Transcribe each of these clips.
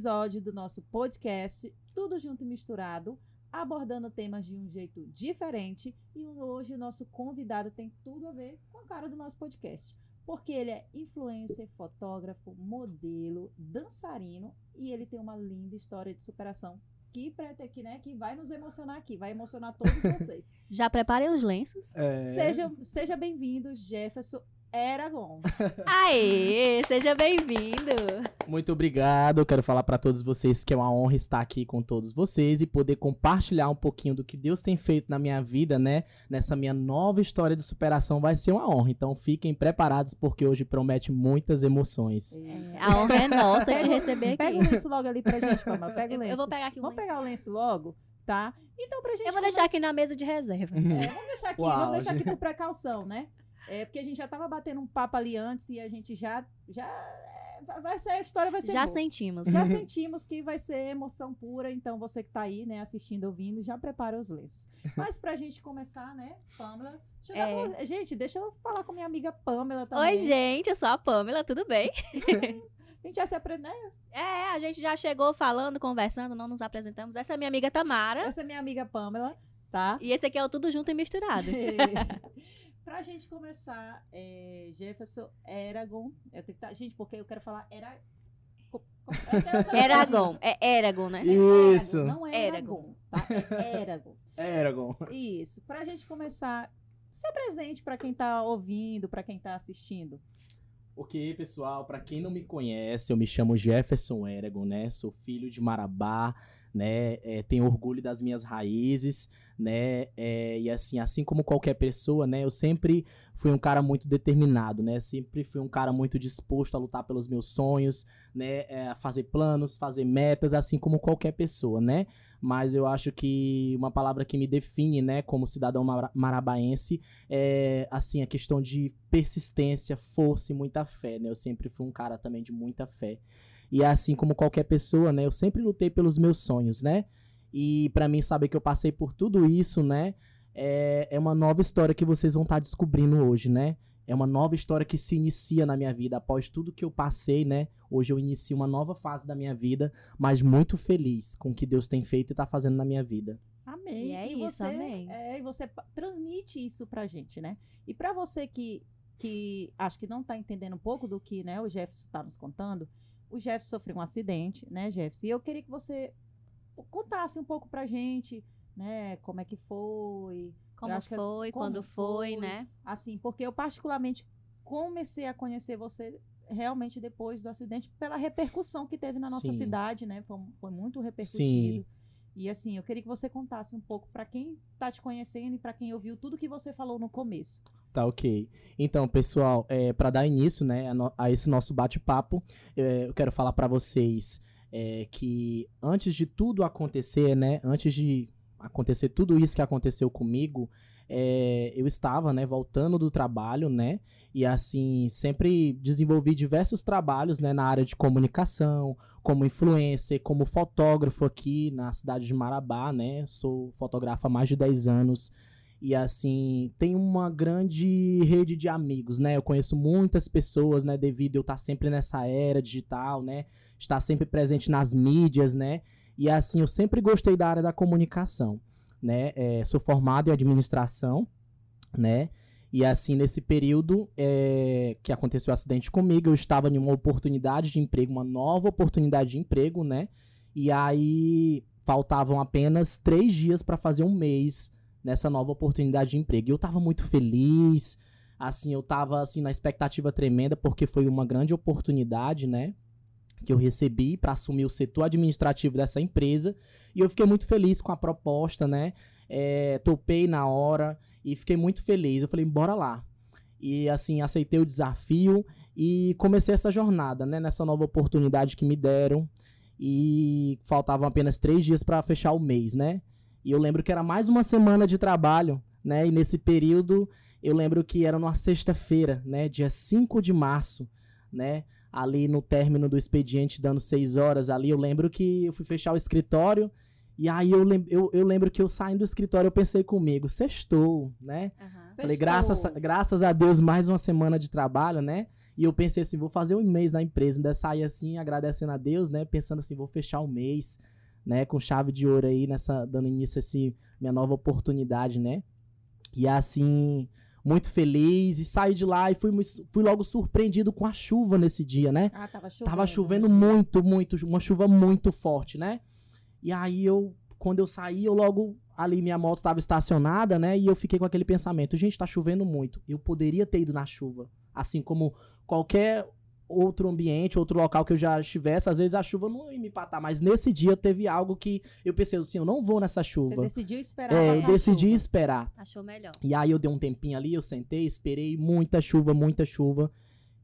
episódio do nosso podcast, tudo junto e misturado, abordando temas de um jeito diferente. E hoje o nosso convidado tem tudo a ver com a cara do nosso podcast. Porque ele é influencer, fotógrafo, modelo, dançarino e ele tem uma linda história de superação que, que, né, que vai nos emocionar aqui, vai emocionar todos vocês. Já preparem os lenços. É... Seja, seja bem-vindo, Jefferson Eragon. Aê, seja bem-vindo. Muito obrigado. Quero falar para todos vocês que é uma honra estar aqui com todos vocês e poder compartilhar um pouquinho do que Deus tem feito na minha vida, né? Nessa minha nova história de superação vai ser uma honra. Então fiquem preparados porque hoje promete muitas emoções. É, a honra é nossa de receber aqui. Pega o lenço logo ali pra gente, Pamela. Pega o lenço. Eu vou pegar aqui Vamos lenço. pegar o lenço logo? Tá? Então, pra gente. Eu vou deixar aqui na mesa de reserva. É, vamos deixar aqui, Uau, vamos deixar aqui por precaução, né? É porque a gente já estava batendo um papo ali antes e a gente já já é, vai ser a história vai ser já boa. sentimos já sentimos que vai ser emoção pura então você que está aí né assistindo ouvindo já prepara os lenços mas para a gente começar né Pamela é. gente deixa eu falar com minha amiga Pamela também oi gente eu sou a Pamela tudo bem A gente já se aprendeu. Né? É, a gente já chegou falando, conversando, não nos apresentamos. Essa é minha amiga Tamara. Essa é minha amiga Pamela, tá? E esse aqui é o Tudo Junto e Misturado. Pra gente começar, é, Jefferson Eragon. Eu tenho que tá, gente, porque eu quero falar era. Eragon, é Eragon, né? Isso. Eragon, não é Eragon, tá? É Eragon. Eragon. Isso. Pra gente começar, se presente para quem tá ouvindo, para quem tá assistindo. Ok, pessoal, para quem não me conhece, eu me chamo Jefferson Eragon, né? Sou filho de Marabá, né? É, tenho orgulho das minhas raízes, né? É, e assim, assim como qualquer pessoa, né? Eu sempre fui um cara muito determinado, né? Sempre fui um cara muito disposto a lutar pelos meus sonhos, né? É, fazer planos, fazer metas, assim como qualquer pessoa, né? Mas eu acho que uma palavra que me define, né? Como cidadão marabaense é, assim, a questão de persistência, força e muita fé, né? Eu sempre fui um cara também de muita fé. E assim como qualquer pessoa, né? Eu sempre lutei pelos meus sonhos, né? E para mim saber que eu passei por tudo isso, né? É, é uma nova história que vocês vão estar tá descobrindo hoje, né? É uma nova história que se inicia na minha vida. Após tudo que eu passei, né? Hoje eu inicio uma nova fase da minha vida, mas muito feliz com o que Deus tem feito e está fazendo na minha vida. Amém. E é e isso, você, amém. É, e você transmite isso pra gente, né? E para você que, que acho que não está entendendo um pouco do que né, o Jefferson está nos contando, o Jeff sofreu um acidente, né, Jeff? E eu queria que você contasse um pouco pra gente, né, como é que foi. Como foi, as, como quando foi, foi, né? Assim, porque eu particularmente comecei a conhecer você realmente depois do acidente pela repercussão que teve na nossa Sim. cidade, né? Foi, foi muito repercutido. Sim. E assim, eu queria que você contasse um pouco para quem está te conhecendo e para quem ouviu tudo que você falou no começo. Tá ok. Então, pessoal, é, para dar início né, a, no, a esse nosso bate-papo, é, eu quero falar para vocês é, que antes de tudo acontecer, né, antes de acontecer tudo isso que aconteceu comigo, é, eu estava, né, voltando do trabalho, né, e assim, sempre desenvolvi diversos trabalhos, né, na área de comunicação, como influencer, como fotógrafo aqui na cidade de Marabá, né, sou fotógrafo há mais de 10 anos, e assim, tem uma grande rede de amigos, né? Eu conheço muitas pessoas, né? Devido eu estar sempre nessa era digital, né? Estar sempre presente nas mídias, né? E assim, eu sempre gostei da área da comunicação, né? É, sou formado em administração, né? E assim, nesse período é, que aconteceu o acidente comigo, eu estava em uma oportunidade de emprego, uma nova oportunidade de emprego, né? E aí faltavam apenas três dias para fazer um mês nessa nova oportunidade de emprego. E eu estava muito feliz, assim, eu estava assim na expectativa tremenda porque foi uma grande oportunidade, né? Que eu recebi para assumir o setor administrativo dessa empresa e eu fiquei muito feliz com a proposta, né? É, topei na hora e fiquei muito feliz. Eu falei, bora lá. E assim, aceitei o desafio e comecei essa jornada, né? Nessa nova oportunidade que me deram. E faltavam apenas três dias para fechar o mês, né? E eu lembro que era mais uma semana de trabalho, né? E nesse período, eu lembro que era numa sexta-feira, né? Dia 5 de março, né? Ali no término do expediente, dando seis horas ali, eu lembro que eu fui fechar o escritório. E aí eu, lem eu, eu lembro que eu saindo do escritório, eu pensei comigo, sextou, né? Uhum. Falei, graças, graças a Deus, mais uma semana de trabalho, né? E eu pensei assim, vou fazer um mês na empresa, ainda sair assim, agradecendo a Deus, né? Pensando assim, vou fechar o mês, né? Com chave de ouro aí, nessa, dando início a esse, minha nova oportunidade, né? E assim, muito feliz, e saí de lá e fui, fui logo surpreendido com a chuva nesse dia, né? Ah, tava chovendo. Tava chovendo muito, muito, uma chuva muito forte, né? E aí eu, quando eu saí, eu logo ali minha moto tava estacionada, né? E eu fiquei com aquele pensamento, gente, tá chovendo muito. Eu poderia ter ido na chuva, assim como qualquer outro ambiente, outro local que eu já estivesse, às vezes a chuva não ia me empatar, mas nesse dia teve algo que eu pensei assim, eu não vou nessa Você chuva. decidiu esperar É, eu decidi chuva. esperar. Achou melhor. E aí eu dei um tempinho ali, eu sentei, esperei muita chuva, muita chuva.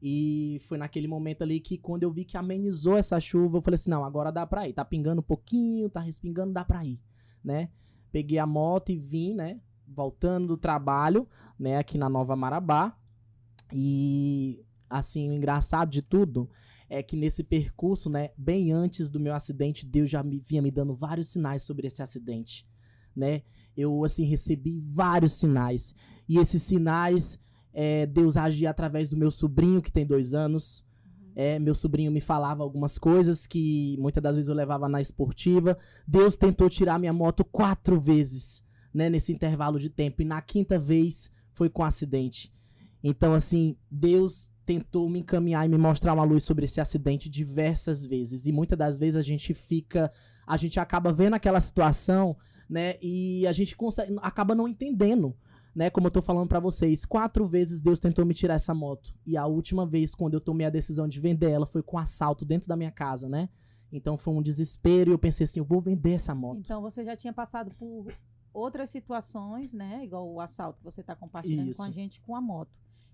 E foi naquele momento ali que quando eu vi que amenizou essa chuva, eu falei assim, não, agora dá pra ir. Tá pingando um pouquinho, tá respingando, dá pra ir, né? Peguei a moto e vim, né? Voltando do trabalho, né? Aqui na Nova Marabá. E, assim, o engraçado de tudo é que nesse percurso, né? Bem antes do meu acidente, Deus já me, vinha me dando vários sinais sobre esse acidente, né? Eu, assim, recebi vários sinais. E esses sinais, é, Deus agia através do meu sobrinho, que tem dois anos. É, meu sobrinho me falava algumas coisas que muitas das vezes eu levava na esportiva. Deus tentou tirar minha moto quatro vezes, né, nesse intervalo de tempo. E na quinta vez foi com acidente. Então, assim, Deus tentou me encaminhar e me mostrar uma luz sobre esse acidente diversas vezes. E muitas das vezes a gente fica. A gente acaba vendo aquela situação, né? E a gente consegue, acaba não entendendo né, como eu tô falando pra vocês, quatro vezes Deus tentou me tirar essa moto. E a última vez, quando eu tomei a decisão de vender ela, foi com assalto dentro da minha casa, né? Então foi um desespero e eu pensei assim, eu vou vender essa moto. Então você já tinha passado por outras situações, né? Igual o assalto que você está compartilhando Isso. com a gente com a moto.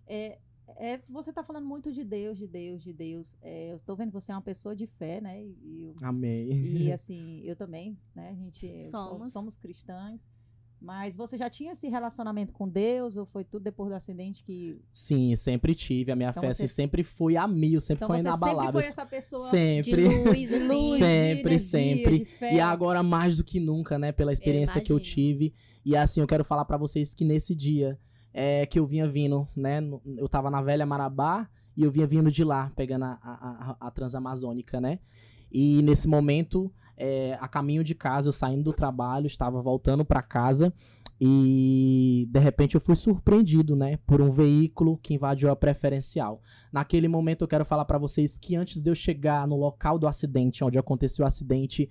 É, é, você está falando muito de Deus, de Deus, de Deus. É, eu estou vendo que você é uma pessoa de fé, né? E, e eu- Amei. e, assim, eu também, né? A gente so- Somos. somos cristãs. Mas você já tinha esse relacionamento com Deus ou foi tudo depois do acidente que Sim, sempre tive. A minha Então fé você- assim, sempre foi a mil, sempre então foi você sempre inabalável. foi essa pessoa Sempre. De luz, de assim. luz, Sempre, de energia, sempre. de fé. E agora mais do que nunca, né? Pela experiência que eu tive. E assim, eu quero falar pra vocês que nesse dia é, que eu vinha vindo, né? Eu tava na velha Marabá e eu vinha vindo de lá, pegando a, a, a- Transamazônica, né? E nesse momento, é, a caminho de casa, eu saindo do trabalho, estava voltando pra casa e de repente eu fui surpreendido, né, por um veículo que invadiu a preferencial. Naquele momento eu quero falar pra vocês que antes de eu chegar no local do acidente, onde aconteceu o acidente,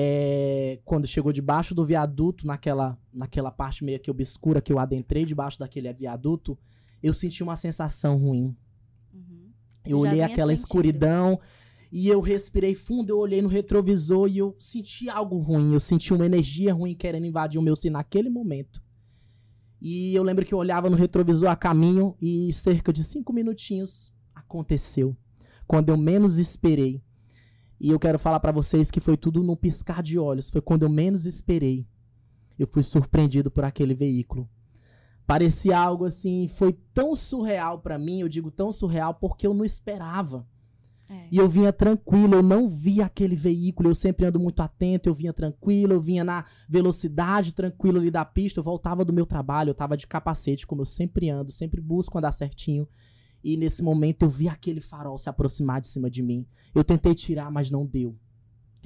é, quando chegou debaixo do viaduto, naquela, naquela parte meio que obscura que eu adentrei debaixo daquele viaduto, eu senti uma sensação ruim. Uhum. Eu Já olhei aquela sentindo. escuridão e eu respirei fundo, eu olhei no retrovisor e eu senti algo ruim, eu senti uma energia ruim querendo invadir o meu ser naquele momento. E eu lembro que eu olhava no retrovisor a caminho e cerca de cinco minutinhos aconteceu. Quando eu menos esperei. E eu quero falar pra vocês que foi tudo num piscar de olhos. Foi quando eu menos esperei. Eu fui surpreendido por aquele veículo. Parecia algo assim, foi tão surreal pra mim, eu digo tão surreal porque eu não esperava. É. E eu vinha tranquilo, eu não via aquele veículo, eu sempre ando muito atento, eu vinha tranquilo, eu vinha na velocidade tranquilo ali da pista, eu voltava do meu trabalho, eu tava de capacete, como eu sempre ando, sempre busco andar certinho. E nesse momento eu vi aquele farol se aproximar de cima de mim. Eu tentei tirar, mas não deu.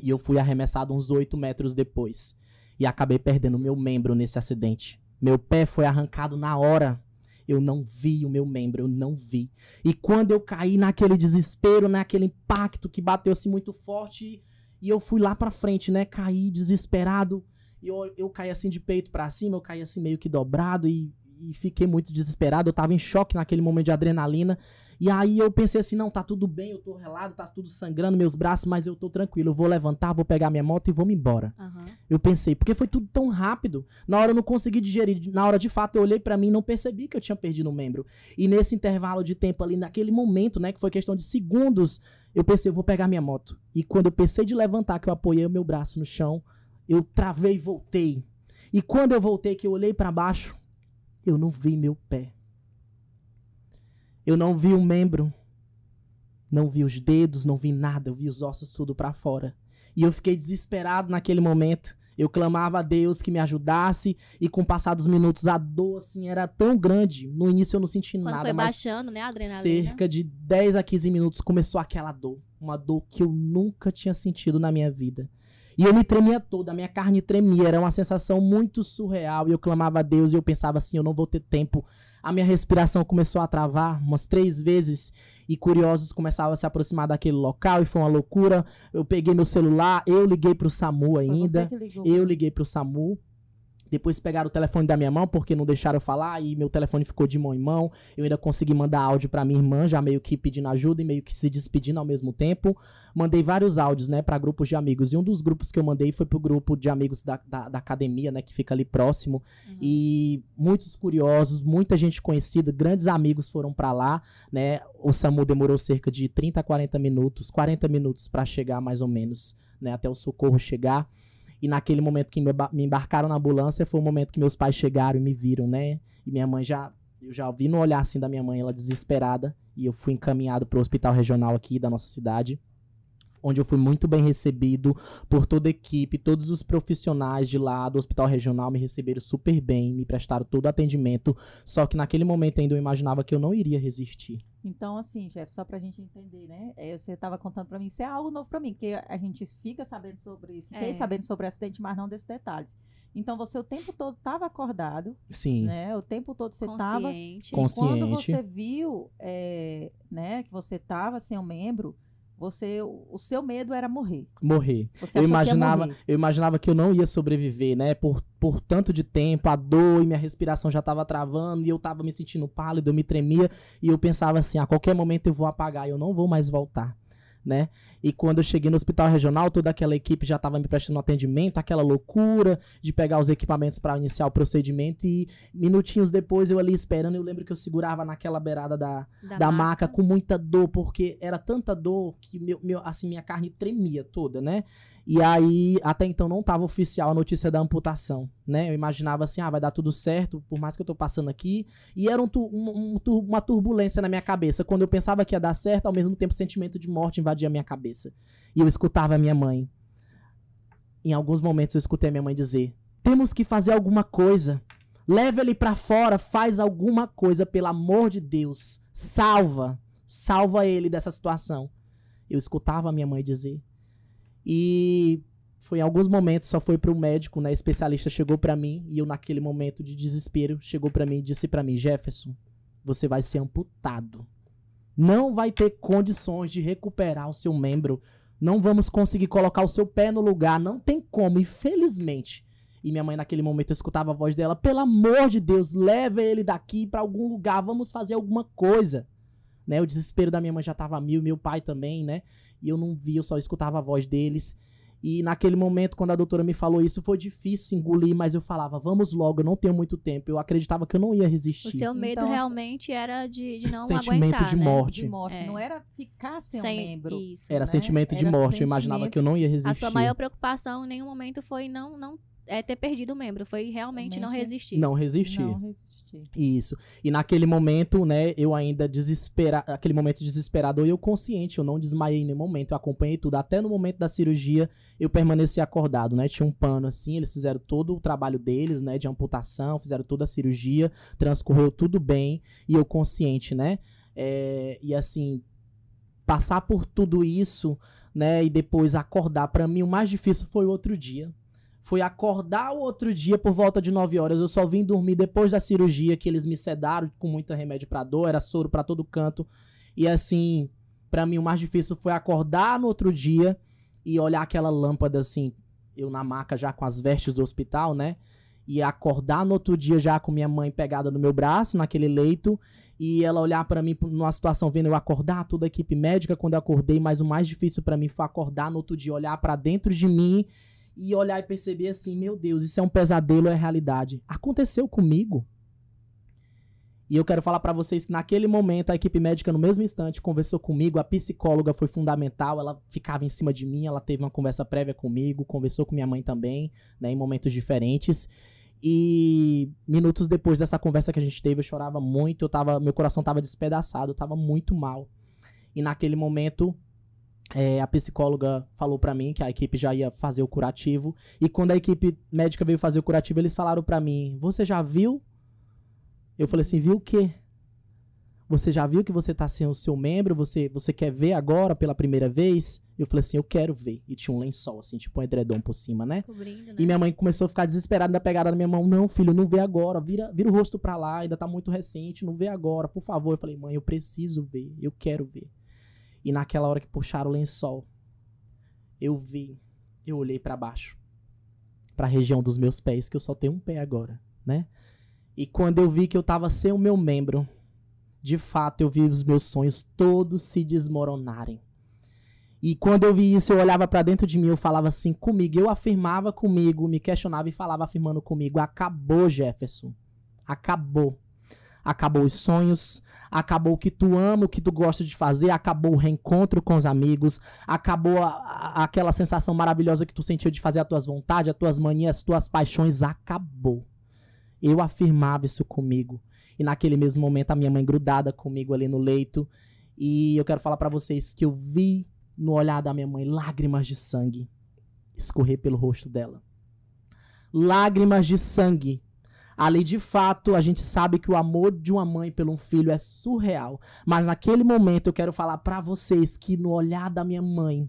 E eu fui arremessado uns 8 metros depois. E acabei perdendo meu membro nesse acidente. Meu pé foi arrancado na hora. Eu não vi o meu membro, eu não vi. E quando eu caí naquele desespero, naquele impacto que bateu assim muito forte, e eu fui lá pra frente, né? Caí desesperado. E eu, eu caí assim de peito pra cima, eu caí assim meio que dobrado e, e fiquei muito desesperado. Eu tava em choque naquele momento de adrenalina. E aí eu pensei assim: não, tá tudo bem, eu tô relado, tá tudo sangrando meus braços, mas eu tô tranquilo. Eu vou levantar, vou pegar minha moto e vou me embora. Aham. Eu pensei, porque foi tudo tão rápido. Na hora eu não consegui digerir. Na hora de fato eu olhei pra mim e não percebi que eu tinha perdido um membro. E nesse intervalo de tempo ali, naquele momento, né, que foi questão de segundos, eu pensei, eu vou pegar minha moto. E quando eu pensei de levantar, que eu apoiei o meu braço no chão, eu travei e voltei. E quando eu voltei, que eu olhei pra baixo, eu não vi meu pé. Eu não vi o membro. Não vi os dedos, não vi nada, eu vi os ossos tudo pra fora. E eu fiquei desesperado naquele momento. Eu clamava a Deus que me ajudasse e com o passar dos minutos a dor assim era tão grande. No início eu não senti Quando nada, foi mas baixando, né, a adrenalina. cerca de 10 a 15 minutos começou aquela dor, uma dor que eu nunca tinha sentido na minha vida. E eu me tremia toda, a minha carne tremia, era uma sensação muito surreal. E eu clamava a Deus e eu pensava assim: eu não vou ter tempo. A minha respiração começou a travar umas três vezes e curiosos começavam a se aproximar daquele local e foi uma loucura. Eu peguei meu celular, eu liguei pro SAMU ainda. você que ligou. Eu liguei pro SAMU. Depois pegaram o telefone da minha mão, porque não deixaram eu falar, e meu telefone ficou de mão em mão. Eu ainda consegui mandar áudio pra minha irmã, já meio que pedindo ajuda e meio que se despedindo ao mesmo tempo. Mandei vários áudios, né, pra grupos de amigos. E um dos grupos que eu mandei foi pro grupo de amigos da, da, da academia, né, que fica ali próximo. Uhum. E muitos curiosos, muita gente conhecida, grandes amigos foram pra lá, né? O SAMU demorou cerca de 30 a 40 minutos, 40 minutos pra chegar mais ou menos, né, até o socorro chegar. E naquele momento que me ba- me embarcaram na ambulância foi o momento que meus pais chegaram e me viram, né? E minha mãe já eu já vi no olhar assim da minha mãe, ela desesperada, e eu fui encaminhado pro hospital regional aqui da nossa cidade onde eu fui muito bem recebido por toda a equipe, todos os profissionais de lá do hospital regional me receberam super bem, me prestaram todo o atendimento, só que naquele momento ainda eu imaginava que eu não iria resistir. Então, assim, chefe, só pra gente entender, né? é, Você tava contando pra mim, isso é algo novo pra mim, porque a gente fica sabendo sobre, fiquei É. sabendo sobre o acidente, mas não desses detalhes. Então, você o tempo todo tava acordado, Sim. né? O tempo todo você tava. Consciente. Com- E quando Consciente. você viu, é, né, que você tava sem um membro, você, o seu medo era morrer. Morrer. Você Eu imaginava, morrer. eu imaginava que eu não ia sobreviver, né? Por, por tanto de tempo, a dor e minha respiração já tava travando, e eu tava me sentindo pálido, eu me tremia, e eu pensava assim, a qualquer momento eu vou apagar, eu não vou mais voltar, né? E quando eu cheguei no hospital regional, toda aquela equipe já tava me prestando atendimento, aquela loucura de pegar os equipamentos para iniciar o procedimento, e minutinhos depois eu ali esperando, eu lembro que eu segurava naquela beirada da, da, maca com muita dor, porque era tanta dor que meu, meu, assim, minha carne tremia toda, né? E aí, até então não estava oficial a notícia da amputação, né? Eu imaginava assim, ah, vai dar tudo certo, por mais que eu tô passando aqui. E era um um- um uma turbulência na minha cabeça. Quando eu pensava que ia dar certo, ao mesmo tempo sentimento de morte invadia a minha cabeça. E eu escutava a minha mãe. Em alguns momentos eu escutei a minha mãe dizer: "Temos que fazer alguma coisa. Leva ele pra fora, faz alguma coisa, pelo amor de Deus. Salva, salva ele dessa situação." Eu escutava a minha mãe dizer. E foi em alguns momentos só foi pro médico, né, especialista chegou pra mim e eu naquele momento de desespero chegou pra mim e disse pra mim: "Jefferson, você vai ser amputado. Não vai ter condições de recuperar o seu membro. Não vamos conseguir colocar o seu pé no lugar, não tem como, infelizmente." E minha mãe naquele momento eu escutava a voz dela: "Pelo amor de Deus, leve ele daqui pra algum lugar, vamos fazer alguma coisa." Né, o desespero da minha mãe já tava a mil, meu pai também, né? E eu não vi, eu só escutava a voz deles. E naquele momento, quando a doutora me falou isso, foi difícil engolir, mas eu falava, vamos logo, eu não tenho muito tempo. Eu acreditava que eu não ia O resistir. seu medo Então, realmente era de, de não Sentimento aguentar, de né? morte. De morte. É. Não era ficar sem, um Sem- membro. Isso. Era né? sentimento de Era morte, eu imaginava sentimento- que eu não ia resistir. A sua maior preocupação em nenhum momento foi não, não é, ter perdido o membro, foi realmente não resistir. Não resistir. Não resistir. Isso. E naquele momento, né, eu ainda desespera, aquele momento desesperador, eu consciente, eu não desmaiei em nenhum momento, eu acompanhei tudo. Até no momento da cirurgia, eu permaneci acordado, né? Tinha um pano assim, eles fizeram todo o trabalho deles, né, de amputação, fizeram toda a cirurgia, transcorreu tudo bem, e eu consciente, né? É, e assim, passar por tudo isso, né, e depois acordar, pra mim o mais difícil foi o outro dia. Foi acordar o outro dia por volta de 9 horas. Eu só vim dormir depois da cirurgia que eles me sedaram com muito remédio pra dor, era soro pra todo canto. E assim, pra mim o mais difícil foi acordar no outro dia e olhar aquela lâmpada assim, eu na maca já com as vestes do hospital, né? E acordar no outro dia já com minha mãe pegada no meu braço, naquele leito, e ela olhar pra mim numa situação vendo eu acordar, toda a equipe médica quando eu acordei, mas o mais difícil pra mim foi acordar no outro dia, olhar pra dentro de mim e olhar e perceber assim, meu Deus, isso é um pesadelo é realidade? Aconteceu comigo. E eu quero falar pra vocês que naquele momento a equipe médica no mesmo instante conversou comigo, a psicóloga foi fundamental, ela ficava em cima de mim, ela teve uma conversa prévia comigo, conversou com minha mãe também, né, em momentos diferentes. E minutos depois dessa conversa que a gente teve, eu chorava muito, eu tava, meu coração tava despedaçado, eu tava muito mal. E naquele momento, é, a psicóloga falou pra mim que a equipe já ia fazer o curativo. E quando a equipe médica veio fazer o curativo, eles falaram pra mim: Você já viu? Eu falei assim: Viu o quê? Você já viu que você tá sem o seu membro? Você, você quer ver agora pela primeira vez? Eu falei assim: Eu quero ver. E tinha um lençol, assim, tipo um edredom por cima, né? Cobrindo, né? E minha mãe começou a ficar desesperada, ainda pegada na minha mão. Não, filho, não vê agora. Vira, vira o rosto pra lá, ainda tá muito recente. Não vê agora, por favor. Eu falei, mãe, eu preciso ver. Eu quero ver. E naquela hora que puxaram o lençol, eu vi. Eu olhei pra baixo. Pra região dos meus pés, que eu só tenho um pé agora, né? E quando eu vi que eu tava sem o meu membro, de fato eu vi os meus sonhos todos se desmoronarem. E quando eu vi isso, eu olhava pra dentro de mim, eu falava assim comigo, eu afirmava comigo, me questionava e falava afirmando comigo: acabou, Jefferson. Acabou. Acabou os sonhos, acabou o que tu ama, o que tu gosta de fazer, acabou o reencontro com os amigos, acabou a- a- aquela sensação maravilhosa que tu sentiu de fazer as tuas vontades, as tuas manias, as tuas paixões, acabou. Eu afirmava isso comigo. E naquele mesmo momento a minha mãe grudada comigo ali no leito, e eu quero falar pra vocês que eu vi no olhar da minha mãe lágrimas de sangue escorrer pelo rosto dela. Lágrimas de sangue. Ali, de fato, a gente sabe que o amor de uma mãe pelo um filho é surreal. Mas naquele momento eu quero falar pra vocês que no olhar da minha mãe,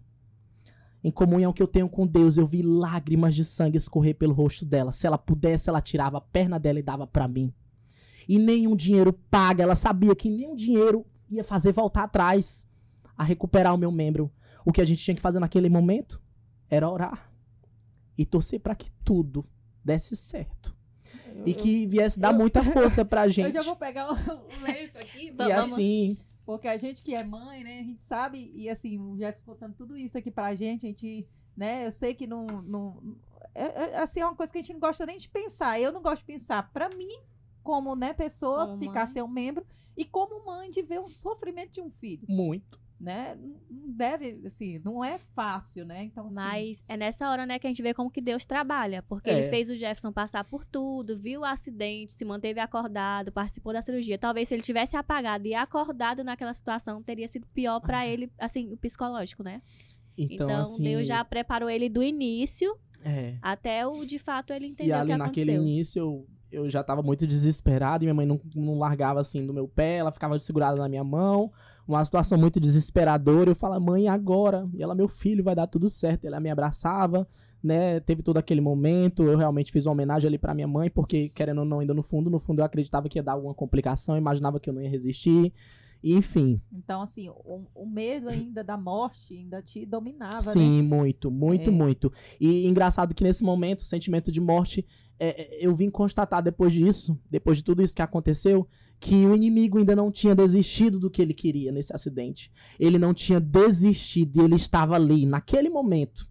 em comunhão que eu tenho com Deus, eu vi lágrimas de sangue escorrer pelo rosto dela. Se ela pudesse, ela tirava a perna dela e dava pra mim. E nenhum dinheiro paga. Ela sabia que nenhum dinheiro ia fazer voltar atrás a recuperar o meu membro. O que a gente tinha que fazer naquele momento era orar e torcer pra que tudo desse certo e que viesse dar eu- muita força pra eu, gente. já vou pegar o, lenço aqui, E Vamos- assim, porque a gente que é mãe, né, a gente sabe, e assim, o Jeff contando tudo isso aqui pra gente, a gente, né, eu sei que não, não é, é, assim, é uma coisa que a gente não gosta nem de pensar, eu não gosto de pensar, pra mim, como, né, pessoa, Como ficar mãe. sem um membro, e como mãe de ver o sofrimento de um filho, muito. Né, não deve, assim, não é fácil, né, então, assim, Mas é nessa hora, né, que a gente vê como que Deus trabalha. Porque É. ele fez o Jefferson passar por tudo, viu o acidente, se manteve acordado, participou da cirurgia. Talvez se ele tivesse apagado e acordado naquela situação, teria sido pior pra ele, assim, o psicológico, né? Então, Então, assim, Deus já preparou ele do início é. até o, de fato, ele E entender o ali que naquele aconteceu. início eu, eu já tava muito desesperado e minha mãe não, não largava assim do meu pé, ela ficava segurada na minha mão. Uma situação muito desesperadora. Eu falava, mãe, agora? E ela, meu filho, vai dar tudo certo. Ela me abraçava, né? Teve todo aquele momento. Eu realmente fiz uma homenagem ali pra minha mãe, porque, querendo ou não, ainda no fundo, no fundo eu acreditava que ia dar alguma complicação, imaginava que eu não ia resistir. Enfim, então, assim, o, o medo ainda da morte ainda te dominava, né? Sim, muito, muito, É. muito. E engraçado que nesse momento, o sentimento de morte, é, é, eu vim constatar depois disso, depois de tudo isso que aconteceu, que o inimigo ainda não tinha desistido do que ele queria nesse acidente. Ele não tinha desistido e ele estava ali, naquele momento,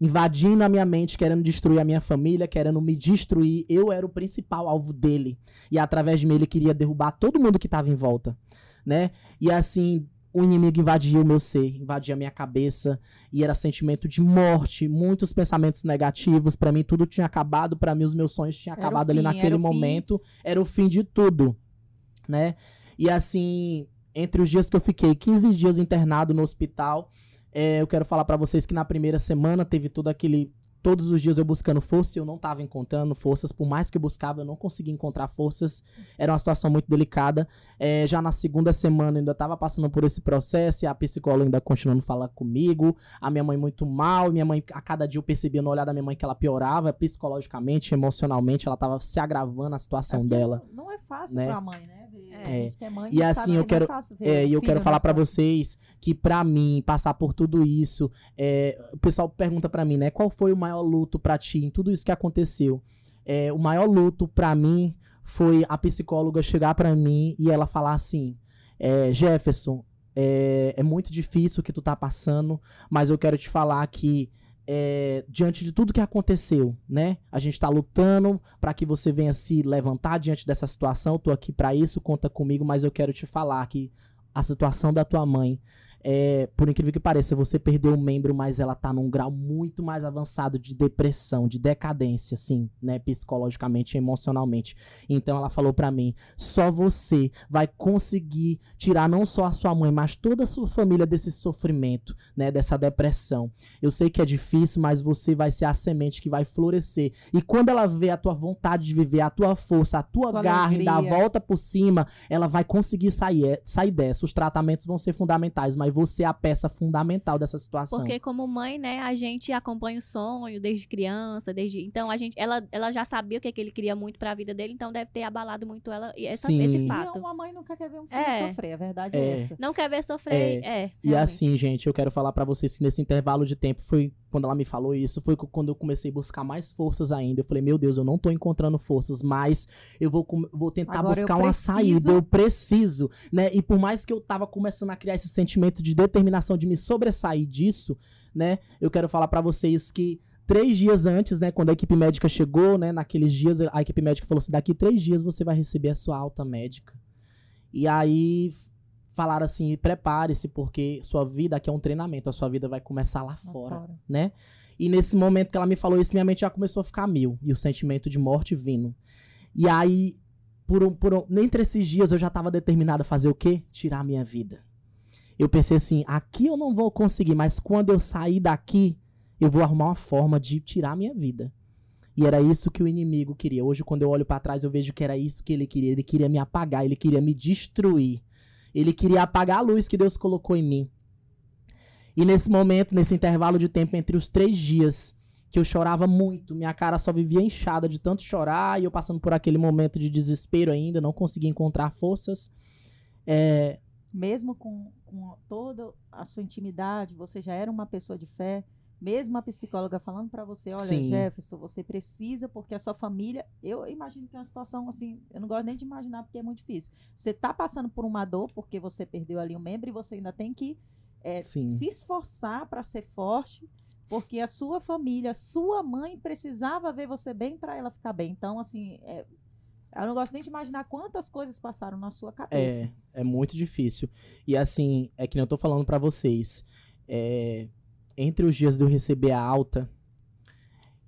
invadindo a minha mente, querendo destruir a minha família, querendo me destruir. Eu era o principal alvo dele. E através de mim ele queria derrubar todo mundo que estava em volta, né? E assim, o inimigo invadia o meu ser, invadia a minha cabeça, e era sentimento de morte, muitos pensamentos negativos. Pra mim, tudo tinha acabado. Pra mim, os meus sonhos tinham Era acabado ali fim, era naquele fim. momento. Era o fim de tudo, né? E assim, entre os dias que eu fiquei 15 dias internado no hospital, é, eu quero falar pra vocês que na primeira semana teve todo aquele. Todos os dias eu buscando força e eu não tava encontrando forças. Por mais que eu buscava, eu não conseguia encontrar forças. Era uma situação muito delicada. É, já na segunda semana eu ainda tava passando por esse processo e a psicóloga ainda continuando falar comigo. A minha mãe muito mal. Minha mãe, a cada dia eu percebia no olhar da minha mãe que ela piorava psicologicamente, emocionalmente. Ela tava se agravando a situação É dela. Não, é fácil né? pra mãe, né? É. A é mãe, E assim, eu não quero- É É, e eu quero falar situação. vocês que pra mim passar por tudo isso, é, o pessoal pergunta pra mim, né, qual foi o maior luto pra ti em tudo isso que aconteceu? É, o maior luto pra mim foi a psicóloga chegar pra mim e ela falar assim, é, Jefferson, é, é muito difícil o que tu tá passando, mas eu quero te falar que é, diante de tudo que aconteceu, né? A gente tá lutando pra que você venha se levantar diante dessa situação. Eu tô aqui pra isso, conta comigo, mas eu quero te falar que a situação da tua mãe é, por incrível que pareça, você perdeu um membro, mas ela tá num grau muito mais avançado de depressão, de decadência, assim, né, psicologicamente e emocionalmente. Então ela falou para mim: só você vai conseguir tirar não só a sua mãe, mas toda a sua família desse sofrimento, né, dessa depressão. Eu sei que é difícil, mas você vai ser a semente que vai florescer. E quando ela vê a tua vontade de viver, a tua força, a tua, Tua garra e dar a volta por cima, ela vai conseguir sair, é, sair dessa. Os tratamentos vão ser fundamentais, mas você é a peça fundamental dessa situação. Porque como mãe, né, a gente acompanha o sonho desde criança, desde então a gente, ela, ela já sabia o que, é que ele queria muito pra vida dele, então deve ter abalado muito ela e essa, Sim. esse E fato. uma mãe nunca quer ver um filho É. sofrer, a verdade é, É. essa. Não quer ver sofrer, é. E realmente. assim, gente, eu quero falar pra vocês que nesse intervalo de tempo foi quando ela me falou isso, foi quando eu comecei a buscar mais forças ainda. Eu falei, meu Deus, eu não tô encontrando forças, mas eu vou, vou tentar Agora buscar uma saída, eu preciso, né? E por mais que eu tava começando a criar esse sentimento de determinação de me sobressair disso, né? Eu quero falar pra vocês que três dias antes, né, quando a equipe médica chegou, né, naqueles dias, a equipe médica falou assim, daqui três dias você vai receber a sua alta médica. E aí falaram assim, prepare-se, porque sua vida aqui é um treinamento, a sua vida vai começar lá Lá fora, fora. né? E nesse momento que ela me falou isso, minha mente já começou a ficar mil, e o sentimento de morte vindo. E aí, por um, por um, entre esses dias, eu já tava determinado a fazer o quê? Tirar a minha vida. Eu pensei assim, aqui eu não vou conseguir, mas quando eu sair daqui, eu vou arrumar uma forma de tirar a minha vida. E era isso que o inimigo queria. Hoje, quando eu olho pra trás, eu vejo que era isso que ele queria. Ele queria me apagar, ele queria me destruir. Ele queria apagar a luz que Deus colocou em mim. E nesse momento, nesse intervalo de tempo entre os três dias, que eu chorava muito, minha cara só vivia inchada de tanto chorar, e eu passando por aquele momento de desespero ainda, não conseguia encontrar forças. É, Mesmo com, com toda a sua intimidade, você já era uma pessoa de fé. Mesmo a psicóloga falando pra você, olha, Sim. Jefferson, você precisa, porque a sua família. Eu imagino que é uma situação assim, eu não gosto nem de imaginar, porque é muito difícil. Você tá passando por uma dor, porque você perdeu ali um membro, e você ainda tem que é, se esforçar para ser forte, porque a sua família, sua mãe precisava ver você bem para ela ficar bem. Então, assim, é, eu não gosto nem de imaginar quantas coisas passaram na sua cabeça. É, é muito difícil. E assim, é que nem eu tô falando pra vocês. é, entre os dias de eu receber a alta,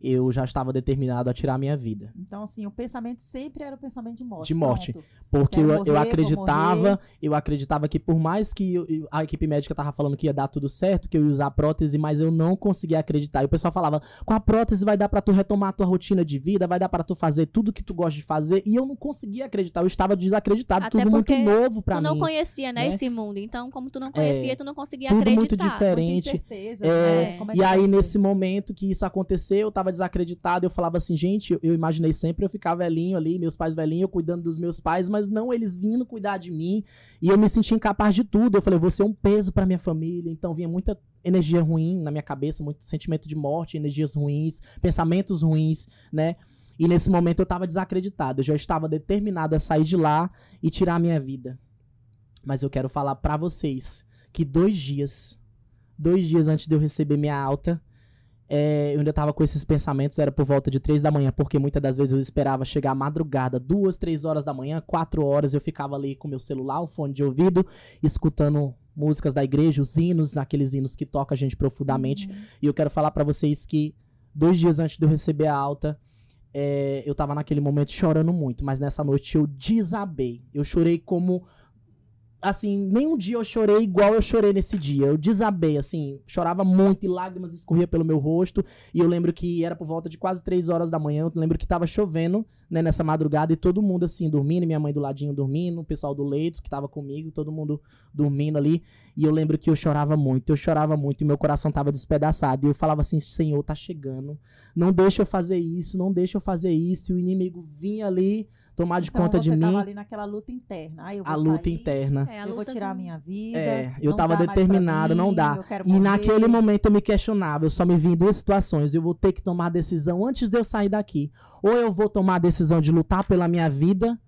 eu já estava determinado a tirar a minha vida. Então, assim, o pensamento sempre era o pensamento de morte. De morte. Pronto. Porque eu, morrer, eu acreditava, eu acreditava que por mais que eu- a equipe médica tava falando que ia dar tudo certo, que eu ia usar a prótese, mas eu não conseguia acreditar. E o pessoal falava, com a prótese vai dar pra tu retomar a tua rotina de vida, vai dar pra tu fazer tudo que tu gosta de fazer, e eu não conseguia acreditar, eu estava desacreditado, Até tudo muito porque novo pra tu mim. não conhecia, né, né? esse mundo. Então, como tu não conhecia, É, tu não conseguia tudo acreditar. muito diferente. Certeza, É, né? É E aí, nesse momento que isso aconteceu, eu tava desacreditado, eu falava assim, gente, eu, imaginei sempre eu ficar velhinho ali, meus pais velhinhos, cuidando dos meus pais, mas não eles vindo cuidar de mim, e eu me senti incapaz de tudo. Eu falei, vou ser um peso pra minha família, então vinha muita energia ruim na minha cabeça, muito sentimento de morte, energias ruins, pensamentos ruins, né? E nesse momento eu tava desacreditado, eu já estava determinado a sair de lá e tirar a minha vida. Mas eu quero falar pra vocês que dois dias, dois dias antes de eu receber minha alta, é, eu ainda tava com esses pensamentos, era por volta de três da manhã, porque muitas das vezes eu esperava chegar à madrugada, duas, três horas da manhã, quatro horas, eu ficava ali com meu celular, o fone de ouvido, escutando músicas da igreja, os hinos, aqueles hinos que tocam a gente profundamente. Uhum. E eu quero falar pra vocês que dois dias antes de eu receber a alta, é, eu tava naquele momento chorando muito, mas nessa noite eu desabei. Eu chorei como. Assim, nenhum dia eu chorei igual eu chorei nesse dia. Eu desabei, assim, chorava muito e lágrimas escorriam pelo meu rosto. E eu lembro que era por volta de quase três horas da manhã. Eu lembro que tava chovendo, né, nessa madrugada, e todo mundo, assim, dormindo, minha mãe do ladinho dormindo, o pessoal do leito que tava comigo, todo mundo dormindo ali. E eu lembro que eu chorava muito, eu chorava muito e meu coração tava despedaçado. E eu falava assim: Senhor, tá chegando. Não deixa eu fazer isso, não deixa eu fazer isso. E o inimigo vinha ali tomar de Então, conta de você tava mim. ali naquela luta interna. Ah, eu vou A luta sair, interna. É, a eu vou luta tirar a minha vida. É, eu não tava dá determinado, não mim, dá. eu quero E morrer. naquele momento eu me questionava, eu só me vi em duas situações. Eu vou ter que tomar a decisão antes de eu sair daqui. Ou eu vou tomar a decisão de lutar pela minha vida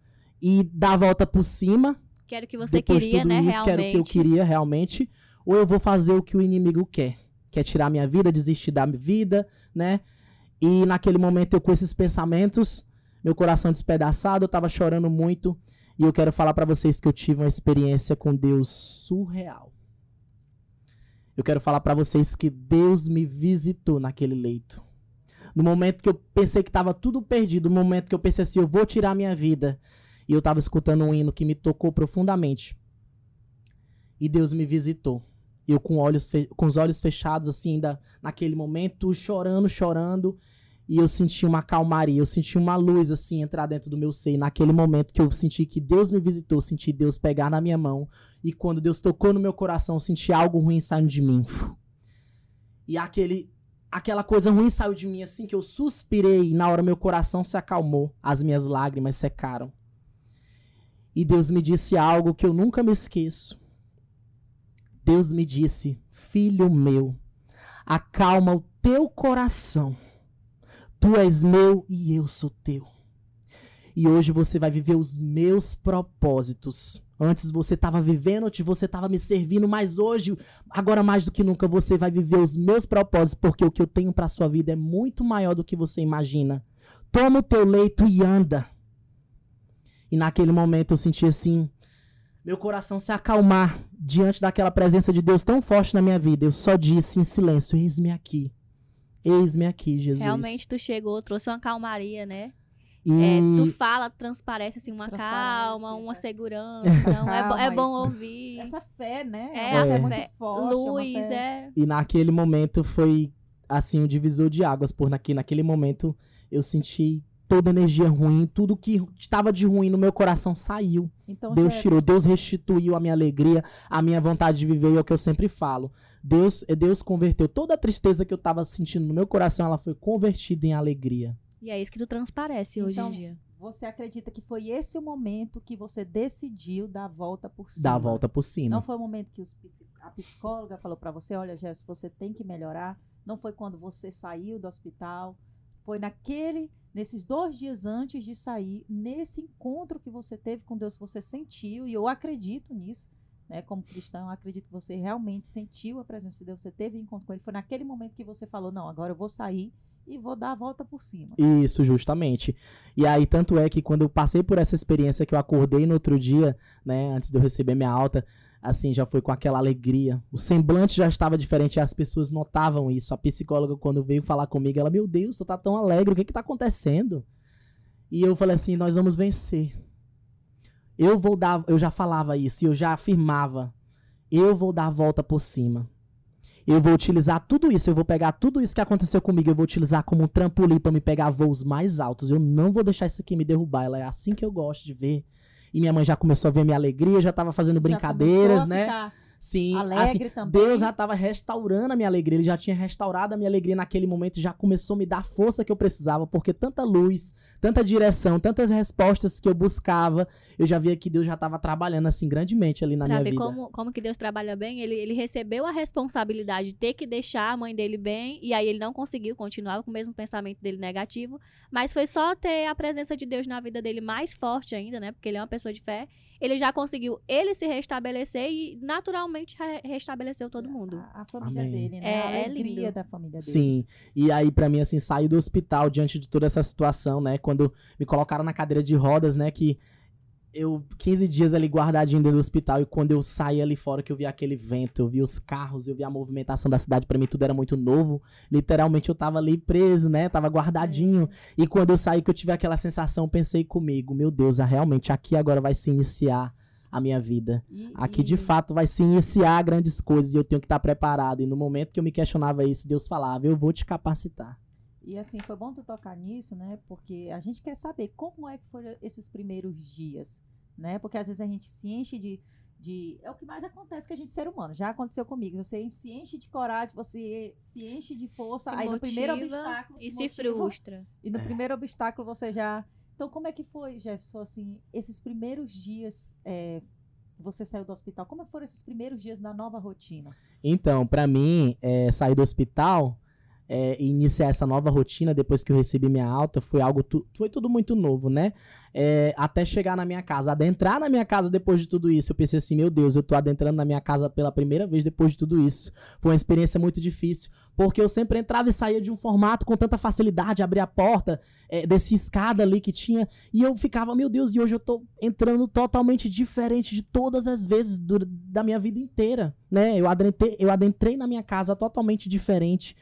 e dar a volta por cima. Que era o que você depois de queria, tudo né, isso, que era o que eu realmente. queria realmente. Ou eu vou fazer o que o inimigo quer. Quer tirar minha vida, desistir da minha vida, né? E naquele momento eu com esses pensamentos, meu coração despedaçado, eu tava chorando muito. E eu quero falar pra vocês que eu tive uma experiência com Deus surreal. Eu quero falar para vocês que Deus me visitou naquele leito. No momento que eu pensei que estava tudo perdido, no momento que eu pensei assim, eu vou tirar minha vida, e eu estava escutando um hino que me tocou profundamente. E Deus me visitou. Eu com, olhos com os olhos fechados, assim, ainda naquele momento, chorando, chorando. E eu senti uma calmaria, eu senti uma luz, assim, entrar dentro do meu seio. Naquele momento que eu senti que Deus me visitou, senti Deus pegar na minha mão. E quando Deus tocou no meu coração, eu senti algo ruim saindo de mim. E aquele, aquela coisa ruim saiu de mim, assim, que eu suspirei. E na hora meu coração se acalmou, as minhas lágrimas secaram. E Deus me disse algo que eu nunca me esqueço. Deus me disse: Filho meu, acalma o teu coração. Tu és meu e eu sou teu. E hoje você vai viver os meus propósitos. Antes você estava vivendo, antes você estava me servindo, mas hoje, agora mais do que nunca, você vai viver os meus propósitos, porque o que eu tenho para sua vida é muito maior do que você imagina. Toma o teu leito e anda. E naquele momento eu senti assim, meu coração se acalmar diante daquela presença de Deus tão forte na minha vida. Eu só disse em silêncio: Eis-me aqui. Eis-me aqui, Jesus. Realmente tu chegou, trouxe uma calmaria, né? E... É, tu fala, transparece assim uma transparece, calma, uma segurança. Então é, calma, é bom ouvir. Essa fé, né? É, é. a fé, muito forte, luz, é, é. E naquele momento foi assim o um divisor de águas, por naquele, naquele momento eu senti toda energia ruim, tudo que estava de ruim no meu coração saiu. Então, Deus tirou, Deus restituiu a minha alegria, a minha vontade de viver, e é o que eu sempre falo. Deus, Deus converteu toda a tristeza que eu estava sentindo no meu coração, ela foi convertida em alegria. E é isso que tu transparece então, hoje em então, dia. Você acredita que foi esse o momento que você decidiu dar a volta por cima? Dar a volta por cima. Não foi o momento que os, a psicóloga falou para você, olha, Jéssica, você tem que melhorar. Não foi quando você saiu do hospital. Foi naquele nesses dois dias antes de sair, nesse encontro que você teve com Deus, você sentiu, e eu acredito nisso, né? Como cristão, acredito que você realmente sentiu a presença de Deus, você teve encontro com Ele. Foi naquele momento que você falou: não, agora eu vou sair e vou dar a volta por cima. Isso, justamente. E aí, tanto é que quando eu passei por essa experiência que eu acordei no outro dia, né, antes de eu receber minha alta, assim, já foi com aquela alegria. O semblante já estava diferente, as pessoas notavam isso. A psicóloga, quando veio falar comigo, ela, meu Deus, tu tá tão alegre, o que que tá acontecendo? E eu falei assim, nós vamos vencer. Eu vou dar, eu já falava isso, e eu já afirmava, eu vou dar a volta por cima. Eu vou utilizar tudo isso, eu vou pegar tudo isso que aconteceu comigo, eu vou utilizar como um trampolim para me pegar voos mais altos. Eu não vou deixar isso aqui me derrubar. Ela é assim que eu gosto de ver e minha mãe já começou a ver minha alegria, já estava fazendo brincadeiras, né? Sim, alegre assim, também. Deus já estava restaurando a minha alegria, ele já tinha restaurado a minha alegria naquele momento, já começou a me dar a força que eu precisava, porque tanta luz, tanta direção, tantas respostas que eu buscava, eu já via que Deus já estava trabalhando assim grandemente ali na pra minha ver vida. Como, como que Deus trabalha bem, ele, ele recebeu a responsabilidade de ter que deixar a mãe dele bem, e aí ele não conseguiu, continuava com o mesmo pensamento dele negativo, mas foi só ter a presença de Deus na vida dele mais forte ainda, né? Porque ele é uma pessoa de fé, ele já conseguiu ele se restabelecer e naturalmente re restabeleceu todo mundo. A, a família Amém. dele, né? É, a alegria é da família dele. Sim. E aí para mim assim, sair do hospital diante de toda essa situação, né, quando me colocaram na cadeira de rodas, né, que eu 15 dias ali guardadinho dentro do hospital e quando eu saí ali fora que eu vi aquele vento, eu vi os carros, eu vi a movimentação da cidade, para mim tudo era muito novo. Literalmente eu tava ali preso, né? Tava guardadinho. É. E quando eu saí que eu tive aquela sensação, pensei comigo, meu Deus, realmente aqui agora vai se iniciar a minha vida. E, aqui e... de fato vai se iniciar grandes coisas e eu tenho que estar preparado. E no momento que eu me questionava isso, Deus falava: "Eu vou te capacitar". E assim, foi bom tu tocar nisso, né? Porque a gente quer saber como é que foram esses primeiros dias, né? Porque às vezes a gente se enche de, de. É o que mais acontece com a gente ser humano. Já aconteceu comigo. Você se enche de coragem, você se enche de força. Se aí no primeiro obstáculo. E se, se frustra. E no é. primeiro obstáculo você já. Então, como é que foi, Jefferson, assim, esses primeiros dias é, você saiu do hospital? Como é foram esses primeiros dias na nova rotina? Então, para mim, é, sair do hospital é, iniciar essa nova rotina depois que eu recebi minha alta foi algo tu, foi tudo muito novo, né? É, até chegar na minha casa, adentrar na minha casa depois de tudo isso, eu pensei assim, meu Deus, eu tô adentrando na minha casa pela primeira vez depois de tudo isso. Foi uma experiência muito difícil, porque eu sempre entrava e saía de um formato com tanta facilidade, abria a porta, é, desse escada ali que tinha, e eu ficava, meu Deus, e hoje eu tô entrando totalmente diferente de todas as vezes do, da minha vida inteira, né? Eu adentrei, eu adentrei na minha casa totalmente diferente.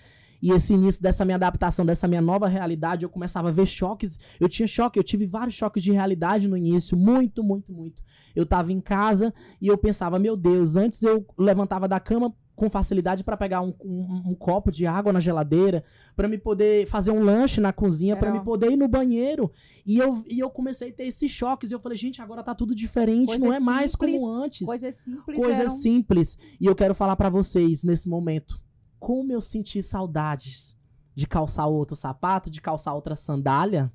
E esse início dessa minha adaptação, dessa minha nova realidade, eu começava a ver choques. Eu tinha choque, eu tive vários choques de realidade no início, muito, muito, muito. Eu tava em casa e eu pensava, meu Deus, antes eu levantava da cama com facilidade para pegar um, um, um, copo de água na geladeira, para me poder fazer um lanche na cozinha, para me poder ir no banheiro. E eu, e eu comecei a ter esses choques. E eu falei, gente, agora tá tudo diferente, Coisa não é simples, mais como antes. Coisas simples. Coisas eram... simples. E eu quero falar para vocês nesse momento como eu senti saudades de calçar outro sapato, de calçar outra sandália.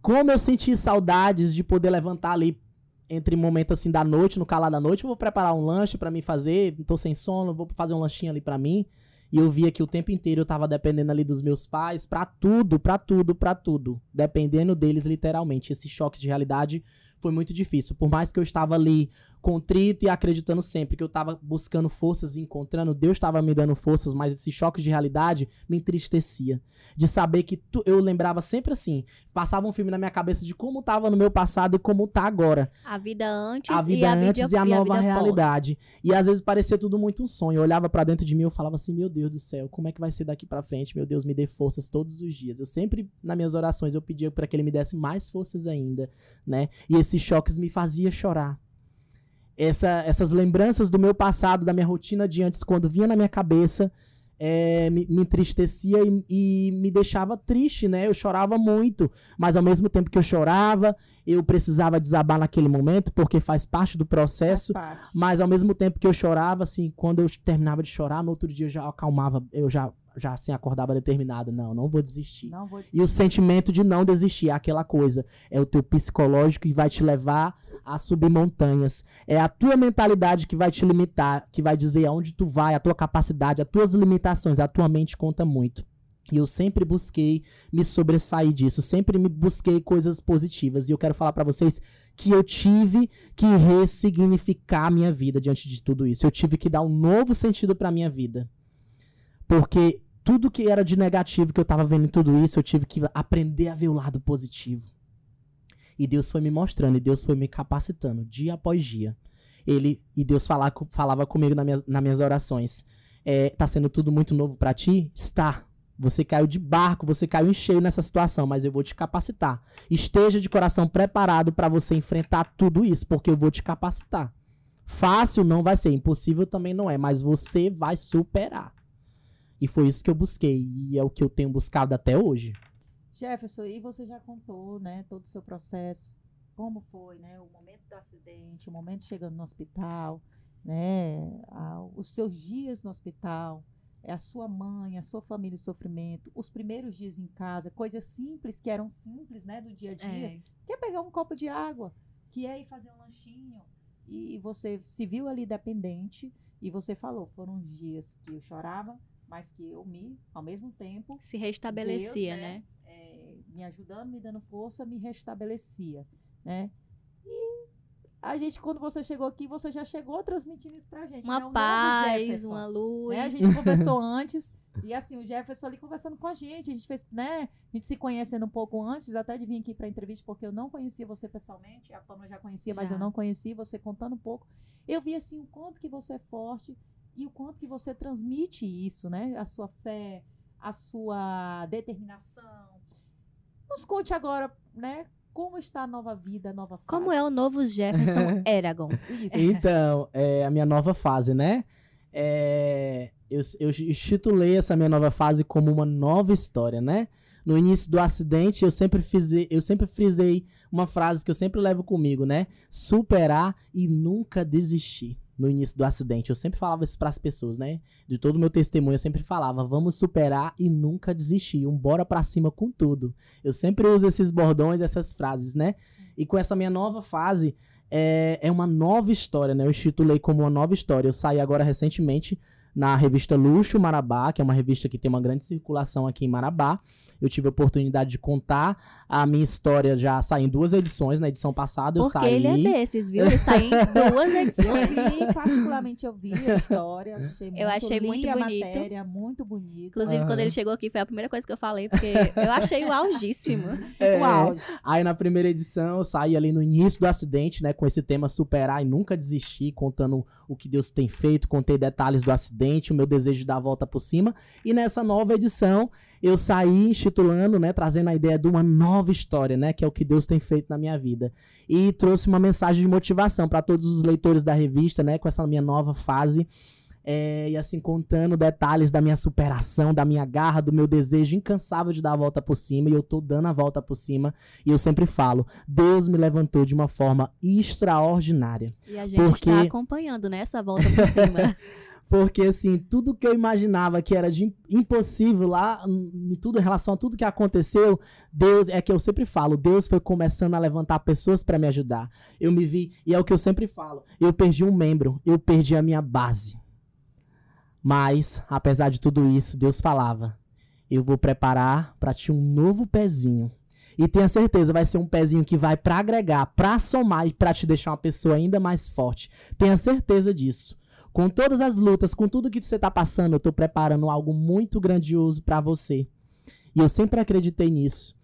Como eu senti saudades de poder levantar ali entre momentos assim da noite, no calar da noite, eu vou preparar um lanche para mim fazer, tô sem sono, vou fazer um lanchinho ali para mim. E eu via que o tempo inteiro eu tava dependendo ali dos meus pais para tudo, para tudo, para tudo, dependendo deles literalmente. Esse choque de realidade foi muito difícil. Por mais que eu estava ali contrito e acreditando sempre que eu estava buscando forças e encontrando, Deus estava me dando forças, mas esse choque de realidade me entristecia. De saber que tu, eu lembrava sempre assim, passava um filme na minha cabeça de como estava no meu passado e como está agora. A vida antes a vida e a antes vida, e a nova vida realidade. E às vezes parecia tudo muito um sonho. Eu olhava para dentro de mim e falava assim: "Meu Deus do céu, como é que vai ser daqui para frente? Meu Deus, me dê forças todos os dias". Eu sempre nas minhas orações eu pedia para que ele me desse mais forças ainda, né? E esses choques me fazia chorar essa, essas lembranças do meu passado, da minha rotina de antes, quando vinha na minha cabeça, é, me, me, entristecia e, e, me deixava triste, né? Eu chorava muito, mas ao mesmo tempo que eu chorava, eu precisava desabar naquele momento, porque faz parte do processo. Parte. Mas ao mesmo tempo que eu chorava, assim, quando eu terminava de chorar, no outro dia eu já acalmava, eu já já assim acordava determinado, não, não vou desistir. Não vou desistir. E o sentimento de não desistir, é aquela coisa, é o teu psicológico que vai te levar a subir montanhas. É a tua mentalidade que vai te limitar, que vai dizer aonde tu vai, a tua capacidade, as tuas limitações, a tua mente conta muito. E eu sempre busquei me sobressair disso, sempre me busquei coisas positivas. E eu quero falar para vocês que eu tive que ressignificar a minha vida diante de tudo isso. Eu tive que dar um novo sentido para minha vida. Porque tudo que era de negativo que eu tava vendo em tudo isso, eu tive que aprender a ver o lado positivo. E Deus foi me mostrando, e Deus foi me capacitando, dia após dia. Ele e Deus falava, falava comigo nas minhas, nas minhas orações. É, tá sendo tudo muito novo para ti? Está. Você caiu de barco, você caiu em cheio nessa situação, mas eu vou te capacitar. Esteja de coração preparado para você enfrentar tudo isso, porque eu vou te capacitar. Fácil não vai ser, impossível também não é, mas você vai superar. E foi isso que eu busquei e é o que eu tenho buscado até hoje. Jefferson, e você já contou, né, todo o seu processo, como foi, né, o momento do acidente, o momento chegando no hospital, né, a, os seus dias no hospital, é a sua mãe, a sua família em sofrimento, os primeiros dias em casa, coisas simples que eram simples, né, do dia a dia, É. que é pegar um copo de água, que é ir fazer um lanchinho, e você se viu ali dependente, e você falou, foram dias que eu chorava, mas que eu me, ao mesmo tempo, Se restabelecia, Deus, né? né? é, me ajudando, me dando força, me restabelecia, né? E a gente, quando você chegou aqui, você já chegou transmitindo isso pra gente, Uma né? Paz, uma luz. né? A gente conversou antes, e assim, o Jefferson ali conversando com a gente, a gente fez, né? A gente se conhecendo um pouco antes, até de vir aqui pra entrevista, porque eu não conhecia você pessoalmente, a Pamela já conhecia, mas Já. eu não conhecia, você contando um pouco. Eu vi, assim, o quanto que você é forte e o quanto que você transmite isso, né? A sua fé, a sua determinação. Nos conte agora, né? Como está a nova vida, a nova fase. Como é o novo Jefferson Eragon? Isso. Então, é a minha nova fase, né? É, eu, eu intitulei essa minha nova fase como uma nova história, né? No início do acidente, eu sempre, fizei, eu sempre frisei uma frase que eu sempre levo comigo, né? Superar e nunca desistir. No início do acidente, eu sempre falava isso para as pessoas, né? De todo o meu testemunho, eu sempre falava: vamos superar e nunca desistir. Um bora pra cima com tudo. Eu sempre uso esses bordões, essas frases, né? E com essa minha nova fase, é, é uma nova história, né? Eu intitulei como uma nova história. Eu saí agora recentemente na revista Luxo Marabá, que é uma revista que tem uma grande circulação aqui em Marabá. Eu tive a oportunidade de contar a minha história já saí em duas edições. Na edição passada eu Porque saí. ele é desses, viu? Ele sai em duas Eu edições. vi, particularmente, eu vi a história. Achei muito, Eu achei li muito a bonito. matéria, muito bonita. Inclusive, Aham. quando ele chegou aqui, foi a primeira coisa que eu falei, porque eu achei o augíssimo. É, O auge. Aí na primeira edição eu saí ali no início do acidente, né, com esse tema superar e nunca desistir, contando o que Deus tem feito, contei detalhes do acidente, o meu desejo de dar a volta por cima. E nessa nova edição eu saí institulando, né, trazendo a ideia de uma nova história, né, que é o que Deus tem feito na minha vida. E trouxe uma mensagem de motivação para todos os leitores da revista, né, com essa minha nova fase. É, e assim, contando detalhes da minha superação, da minha garra, do meu desejo incansável de dar a volta por cima, e eu tô dando a volta por cima, e eu sempre falo, Deus me levantou de uma forma extraordinária. E a gente Porque- está acompanhando, né, essa volta por cima. Porque, assim, tudo que eu imaginava que era de im- impossível lá, em tudo, em relação a tudo que aconteceu, Deus, é que eu sempre falo, Deus foi começando a levantar pessoas para me ajudar. Eu me vi, e é o que eu sempre falo, eu perdi um membro, eu perdi a minha base. Mas, apesar de tudo isso, Deus falava, eu vou preparar para ti um novo pezinho. E tenha certeza, vai ser um pezinho que vai para agregar, para somar e para te deixar uma pessoa ainda mais forte. Tenha certeza disso. Com todas as lutas, com tudo que você tá passando, eu tô preparando algo muito grandioso para você. E eu sempre acreditei nisso.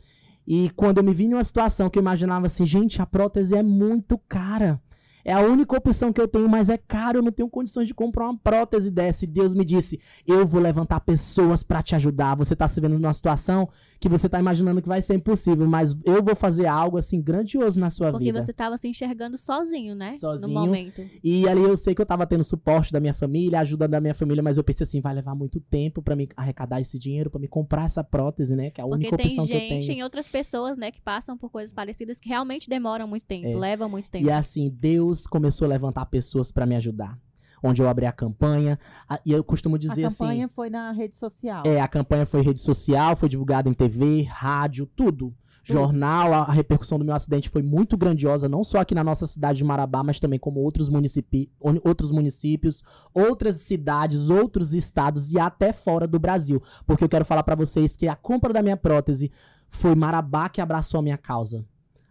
E quando eu me vi numa situação que eu imaginava assim, gente, a prótese é muito cara. É a única opção que eu tenho, mas é caro, eu não tenho condições de comprar uma prótese dessa. E Deus me disse: Eu vou levantar pessoas para te ajudar. Você tá se vendo numa situação que você tá imaginando que vai ser impossível, mas eu vou fazer algo assim grandioso na sua Porque vida. você estava se enxergando sozinho, né? Sozinho. No momento. E ali eu sei que eu tava tendo suporte da minha família, ajuda da minha família, mas eu pensei assim, vai levar muito tempo pra me arrecadar esse dinheiro, pra me comprar essa prótese, né? Que é a Porque única tem opção que eu gente tenho. e outras pessoas, né, que passam por coisas parecidas que realmente demoram muito tempo, É. levam muito tempo. E assim, Deus começou a levantar pessoas pra me ajudar. Onde eu abri a campanha, a- e eu costumo A dizer campanha assim, foi na rede social. é, a campanha foi rede social, foi divulgada em TV, rádio, tudo. Jornal, a, a repercussão do meu acidente foi muito grandiosa, não só aqui na nossa cidade de Marabá, mas também como outros, municipi outros municípios, outras cidades, outros estados e até fora do Brasil. Porque eu quero falar pra vocês que a compra da minha prótese foi Marabá que abraçou a minha causa.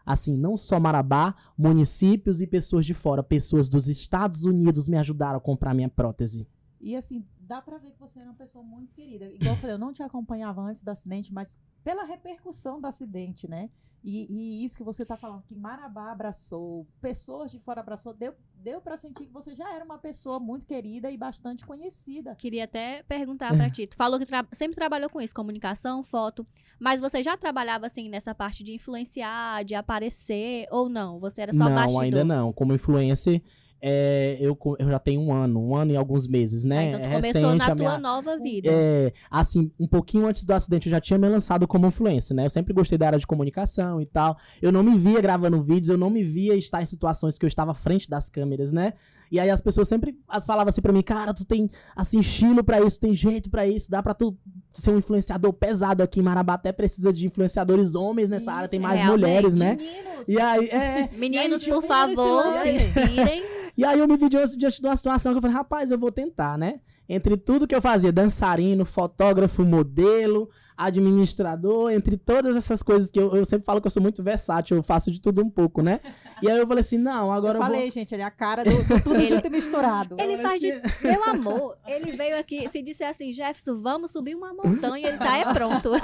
Assim, não só Marabá, municípios e pessoas de fora, pessoas dos Estados Unidos me ajudaram a comprar minha prótese. E assim, dá pra ver que você era uma pessoa muito querida. Igual eu falei, eu não te acompanhava antes do acidente, mas pela repercussão do acidente, né? E, e isso que você tá falando, que Marabá abraçou, pessoas de fora abraçou, deu, deu para sentir que você já era uma pessoa muito querida e bastante conhecida. Queria até perguntar pra ti. Tu falou que tra- sempre trabalhou com isso, comunicação, foto. Mas você já trabalhava, assim, nessa parte de influenciar, de aparecer, ou não? Você era só não, bastidor? ainda não. Como influencer, é, eu, eu já tenho um ano, um ano e alguns meses, Ah, né? então tu é começou recente na tua minha... nova vida. É, assim, um pouquinho antes do acidente eu já tinha me lançado como influencer, né? Eu sempre gostei da área de comunicação e tal. Eu não me via gravando vídeos, eu não me via estar em situações que eu estava à frente das câmeras, né? E aí as pessoas sempre as falavam assim pra mim, cara, tu tem assim estilo pra isso, tem jeito pra isso, dá pra tu ser um influenciador pesado aqui em Marabá, até precisa de influenciadores homens nessa área, tem Isso, mais realmente. mulheres, né? Meninos! E aí, é, Meninos, E aí, por meninos, favor, se se inspirem. E aí eu me vi diante, diante de uma situação que eu falei, rapaz, eu vou tentar, né? Entre tudo que eu fazia, dançarino, fotógrafo, modelo, administrador, entre todas essas coisas que eu, eu sempre falo que eu sou muito versátil, eu faço de tudo um pouco, né? E aí eu falei assim, não, agora eu eu, falei, vou... gente, ele é a cara do, do tudo Ele- junto e misturado. Ele faz de... Meu amor, ele veio aqui, se disser assim, Jefferson, vamos subir uma montanha, ele tá, é pronto.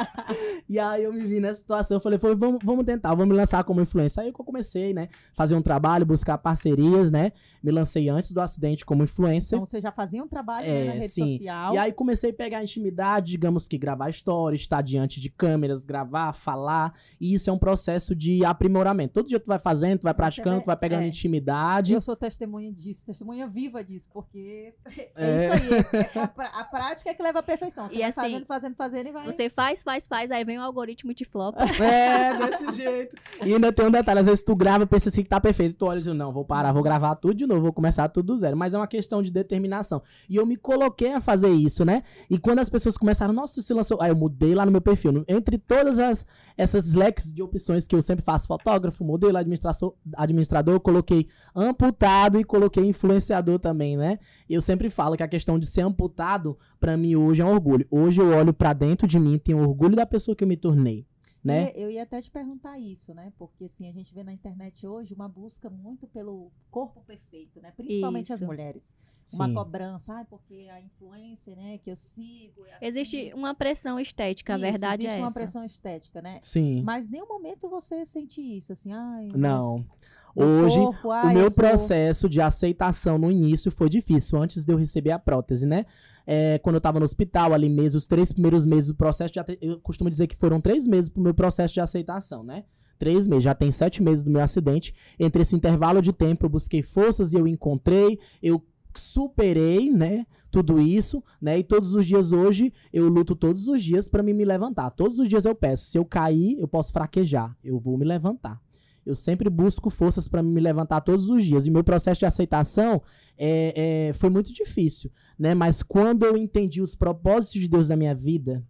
E aí eu me vi nessa situação, eu falei, pô, vamos, vamos tentar, vamos me lançar como influencer. Aí que eu comecei, né? Fazer um trabalho, buscar parcerias, né? Me lancei antes do acidente como influencer. Então você já fazia um trabalho né, É, na rede sim. social. E aí comecei a pegar intimidade, digamos que gravar stories, estar diante de câmeras, gravar, falar. E isso é um processo de aprimoramento. Todo dia tu vai fazendo, tu vai praticando, tu vai pegando é. intimidade. Eu sou testemunha disso, testemunha viva disso, porque é, É. isso aí. é a, a prática é que leva à perfeição. Você E vai assim, fazendo, fazendo, fazendo e vai. Você faz, faz, faz, aí vem o algoritmo de flop. É, desse jeito. E ainda tem um detalhe, às vezes tu grava e pensa assim que tá perfeito. Tu olha e diz, não, vou parar, vou gravar tudo de novo, vou começar tudo do zero. Mas é uma questão de determinação. E eu me coloquei coloquei a fazer isso, né? E quando as pessoas começaram, nossa, tu se lançou. Aí eu mudei lá no meu perfil. Entre todas as, essas leques de opções que eu sempre faço, fotógrafo, modelo, administrador, administrador, eu coloquei amputado e coloquei influenciador também, né? Eu sempre falo que a questão de ser amputado, para mim, hoje é um orgulho. Hoje eu olho para dentro de mim, tenho orgulho da pessoa que eu me tornei né? Eu ia até te perguntar isso, né? Porque assim, a gente vê na internet hoje uma busca muito pelo corpo perfeito, né? Principalmente isso. as mulheres. Uma Sim. cobrança, ah, porque a influência, né, que eu sigo. É assim. Existe uma pressão estética, a isso, verdade é essa. Existe uma pressão estética, né? Sim. Mas nenhum momento você sente isso, assim, ai. Não. Hoje, corpo, ai, o meu processo sou... de aceitação no início foi difícil, antes de eu receber a prótese, né? É, quando eu tava no hospital, ali mesmo, os três primeiros meses do processo de Eu costumo dizer que foram três meses pro meu processo de aceitação, né? Três meses, já tem sete meses do meu acidente. Entre esse intervalo de tempo, eu busquei forças e eu encontrei, eu superei, né? Tudo isso, né? E todos os dias hoje eu luto todos os dias para me levantar. Todos os dias eu peço, se eu cair, eu posso fraquejar, eu vou me levantar. Eu sempre busco forças para me levantar todos os dias. E meu processo de aceitação é, é, foi muito difícil, né? Mas quando eu entendi os propósitos de Deus na minha vida,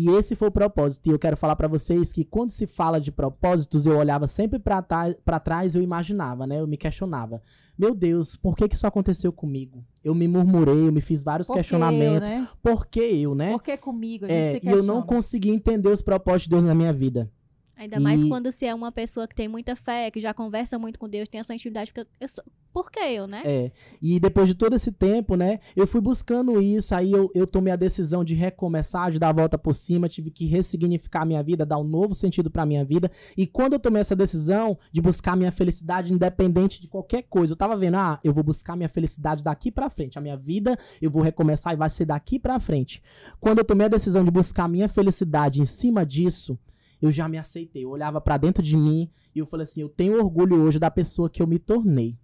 e esse foi o propósito. E eu quero falar para vocês que quando se fala de propósitos, eu olhava sempre para trás, eu imaginava, né? Eu me questionava. Meu Deus, por que, que isso aconteceu comigo? Eu me murmurei, eu me fiz vários por questionamentos. Eu, né? Por que eu, né? Por que comigo? A gente é, e eu não consegui entender os propósitos de Deus na minha vida. Ainda e... mais quando você é uma pessoa que tem muita fé, que já conversa muito com Deus, tem a sua intimidade. Porque eu sou... Por que eu, né? É. E depois de todo esse tempo, né? Eu fui buscando isso, aí eu, eu tomei a decisão de recomeçar, de dar a volta por cima, tive que ressignificar a minha vida, dar um novo sentido pra minha vida. E quando eu tomei essa decisão de buscar minha felicidade independente de qualquer coisa, eu tava vendo, ah, eu vou buscar minha felicidade daqui pra frente. A minha vida, eu vou recomeçar e vai ser daqui pra frente. Quando eu tomei a decisão de buscar minha felicidade em cima disso, eu já me aceitei. Eu olhava para dentro de mim e eu falei assim: eu tenho orgulho hoje da pessoa que eu me tornei.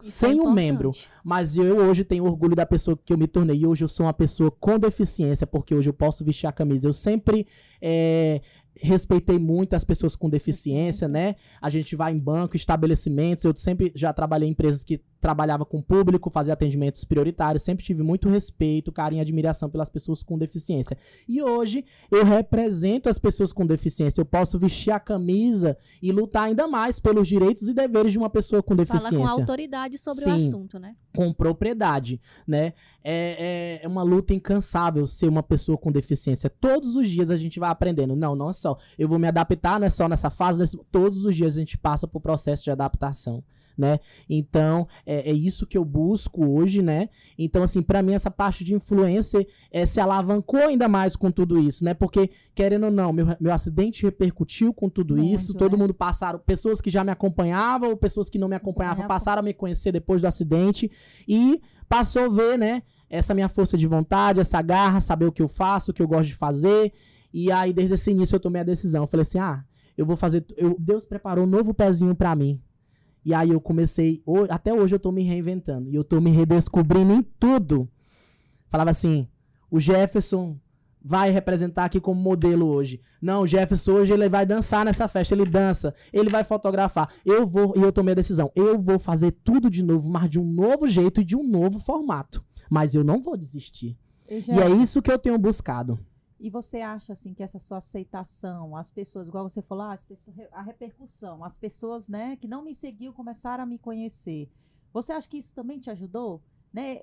Isso sem é um membro. Mas eu hoje tenho orgulho da pessoa que eu me tornei. E hoje eu sou uma pessoa com deficiência, porque hoje eu posso vestir a camisa. Eu sempre é, respeitei muito as pessoas com deficiência, né? A gente vai em banco, estabelecimentos. Eu sempre já trabalhei em empresas que trabalhava com público, fazia atendimentos prioritários, sempre tive muito respeito, carinho e admiração pelas pessoas com deficiência. E hoje eu represento as pessoas com deficiência. Eu posso vestir a camisa e lutar ainda mais pelos direitos e deveres de uma pessoa com deficiência. Fala com autoridade sobre Sim, o assunto, né? Com propriedade, né? É, é, é uma luta incansável ser uma pessoa com deficiência. Todos os dias a gente vai aprendendo. Não, não é só. Eu vou me adaptar, não é só nessa fase. Nesse... Todos os dias a gente passa por processo de adaptação né? Então, é, é isso que eu busco hoje, né? Então, assim, para mim, essa parte de influencer é, se alavancou ainda mais com tudo isso, né? Porque, querendo ou não, meu, meu acidente repercutiu com tudo Muito, isso, todo né? mundo passaram, pessoas que já me acompanhavam ou pessoas que não me acompanhavam passaram a me conhecer depois do acidente e passou a ver, né? Essa minha força de vontade, essa garra, saber o que eu faço, o que eu gosto de fazer. E aí, desde esse início, eu tomei a decisão. Eu falei assim: ah, eu vou fazer. Eu, Deus preparou um novo pezinho para mim. E aí eu comecei, até hoje eu tô me reinventando. E eu tô me redescobrindo em tudo. Falava assim, o Jefferson vai representar aqui como modelo hoje. Não, o Jefferson hoje ele vai dançar nessa festa, ele dança, ele vai fotografar. Eu vou, e eu tomei a decisão, eu vou fazer tudo de novo, mas de um novo jeito e de um novo formato. Mas eu não vou desistir. Já... E é isso que eu tenho buscado. E você acha assim que essa sua aceitação, as pessoas, igual você falou, ah, as pessoas, a repercussão, as pessoas, né, que não me seguiam começaram a me conhecer. Você acha que isso também te ajudou? Né?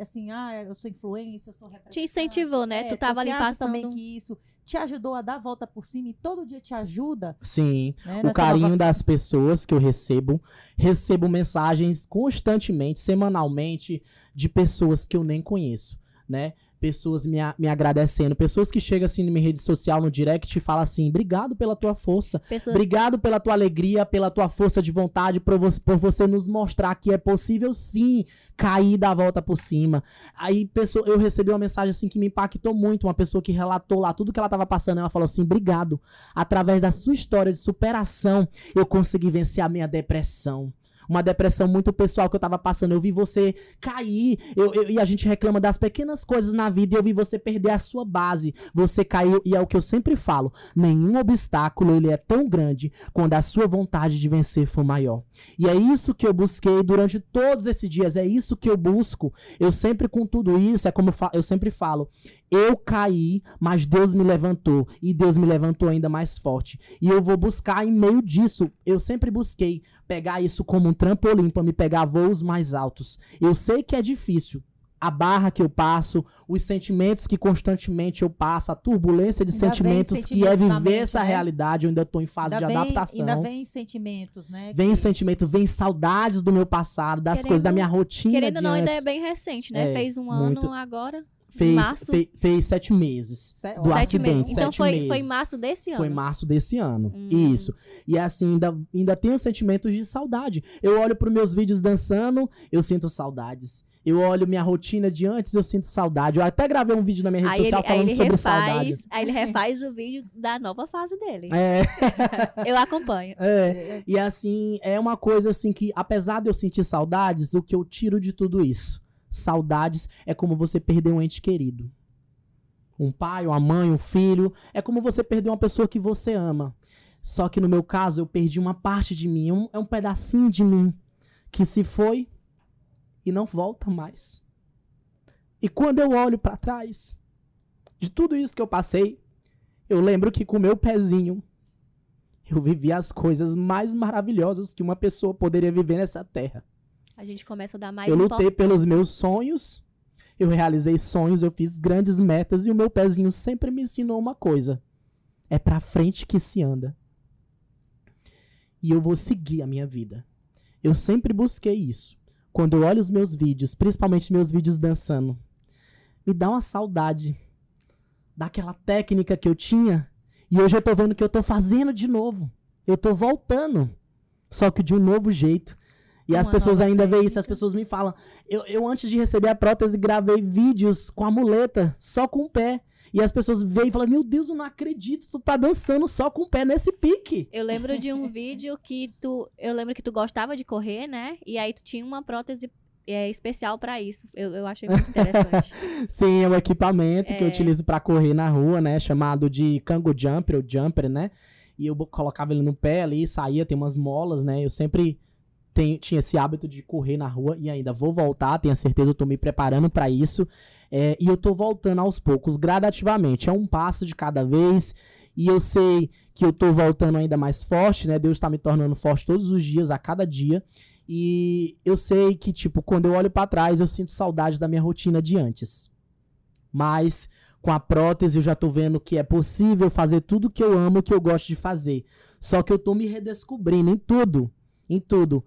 Assim, ah, eu sou influência, eu sou representante. Te incentivou, né? É, tu tava ali passando. também que isso te ajudou a dar a volta por cima e todo dia te ajuda. Sim. Né? O carinho nova... das pessoas que eu recebo. Recebo mensagens constantemente, semanalmente, de pessoas que eu nem conheço, né? Pessoas me, me agradecendo, pessoas que chegam assim na minha rede social, no direct, e falam assim: obrigado pela tua força, pessoas... obrigado pela tua alegria, pela tua força de vontade, por você, por você nos mostrar que é possível sim cair da volta por cima. Aí pessoa, eu recebi uma mensagem assim que me impactou muito, uma pessoa que relatou lá tudo que ela estava passando, ela falou assim: obrigado, através da sua história de superação, eu consegui vencer a minha depressão. Uma depressão muito pessoal que eu tava passando. Eu vi você cair. Eu, eu- e a gente reclama das pequenas coisas na vida. E eu vi você perder a sua base. Você caiu. E é o que eu sempre falo: nenhum obstáculo ele é tão grande quando a sua vontade de vencer for maior. E é isso que eu busquei durante todos esses dias. É isso que eu busco. Eu sempre, com tudo isso, é como eu eu sempre falo. Eu caí, mas Deus me levantou. E Deus me levantou ainda mais forte. E eu vou buscar em meio disso. Eu sempre busquei pegar isso como um trampolim para me pegar voos mais altos. Eu sei que é difícil. A barra que eu passo, os sentimentos que constantemente eu passo, a turbulência de Ainda sentimentos que é sentimentos viver mente, essa né? realidade. Eu ainda tô em fase ainda de vem, adaptação. Ainda vem sentimentos, né? Vem que- sentimento, vem saudades do meu passado, das Querendo- coisas da minha rotina. Querendo ou não, ainda é antes. bem recente, né? É, Fez um muito. ano agora. Fez, março. fe- fez sete meses Sé- do sete acidente. meses. Então sete foi, meses. foi em março desse ano. Foi março desse ano. Hum. Isso. E assim, ainda, ainda tenho sentimentos de saudade. Eu olho pros meus vídeos dançando, eu sinto saudades. Eu olho minha rotina de antes, eu sinto saudade. Eu até gravei um vídeo na minha rede Aí ele, social aí falando ele sobre saudade. refaz, aí ele refaz o vídeo da nova fase dele. É, Eu acompanho. é. E assim, é uma coisa assim que, apesar de eu sentir saudades, o que eu tiro de tudo isso? Saudades é como você perder um ente querido. Um pai, uma mãe, um filho. É como você perder uma pessoa que você ama. Só que no meu caso, eu perdi uma parte de mim. um- é um pedacinho de mim que se foi e não volta mais. E quando eu olho pra trás de tudo isso que eu passei, eu lembro que com o meu pezinho eu vivi as coisas mais maravilhosas que uma pessoa poderia viver nessa terra. A gente começa a dar mais eu lutei pelos meus sonhos, eu realizei sonhos, eu fiz grandes metas e o meu pezinho sempre me ensinou uma coisa: é pra frente que se anda. E eu vou seguir a minha vida. Eu sempre busquei isso. Quando eu olho os meus vídeos, principalmente meus vídeos dançando, me dá uma saudade daquela técnica que eu tinha e hoje eu tô vendo que eu tô fazendo de novo. Eu tô voltando. Só que de um novo jeito. E as pessoas ainda veem isso, as pessoas me falam. Eu, eu, antes de receber a prótese, gravei vídeos com a muleta, só com o pé. E as pessoas veem e falam: Meu Deus, eu não acredito, tu tá dançando só com o pé nesse pique. Eu lembro de um vídeo que tu. Eu lembro que tu gostava de correr, né? E aí tu tinha uma prótese é, especial pra isso. Eu, eu achei muito interessante. Sim, é um equipamento que eu É. utilizo pra correr na rua, né? Chamado de Kango Jumper, ou Jumper, né? E eu colocava ele no pé ali, saía, tem umas molas, né? Eu sempre tenho- tinha esse hábito de correr na rua e ainda vou voltar, tenho certeza, eu tô me preparando pra isso. É, e eu tô voltando aos poucos, gradativamente. É um passo de cada vez. E eu sei que eu tô voltando ainda mais forte, né? Deus tá me tornando forte todos os dias, a cada dia. E eu sei que, tipo, quando eu olho pra trás, eu sinto saudade da minha rotina de antes. Mas com a prótese eu já tô vendo que é possível fazer tudo que eu amo, que eu gosto de fazer. Só que eu tô me redescobrindo em tudo, em tudo.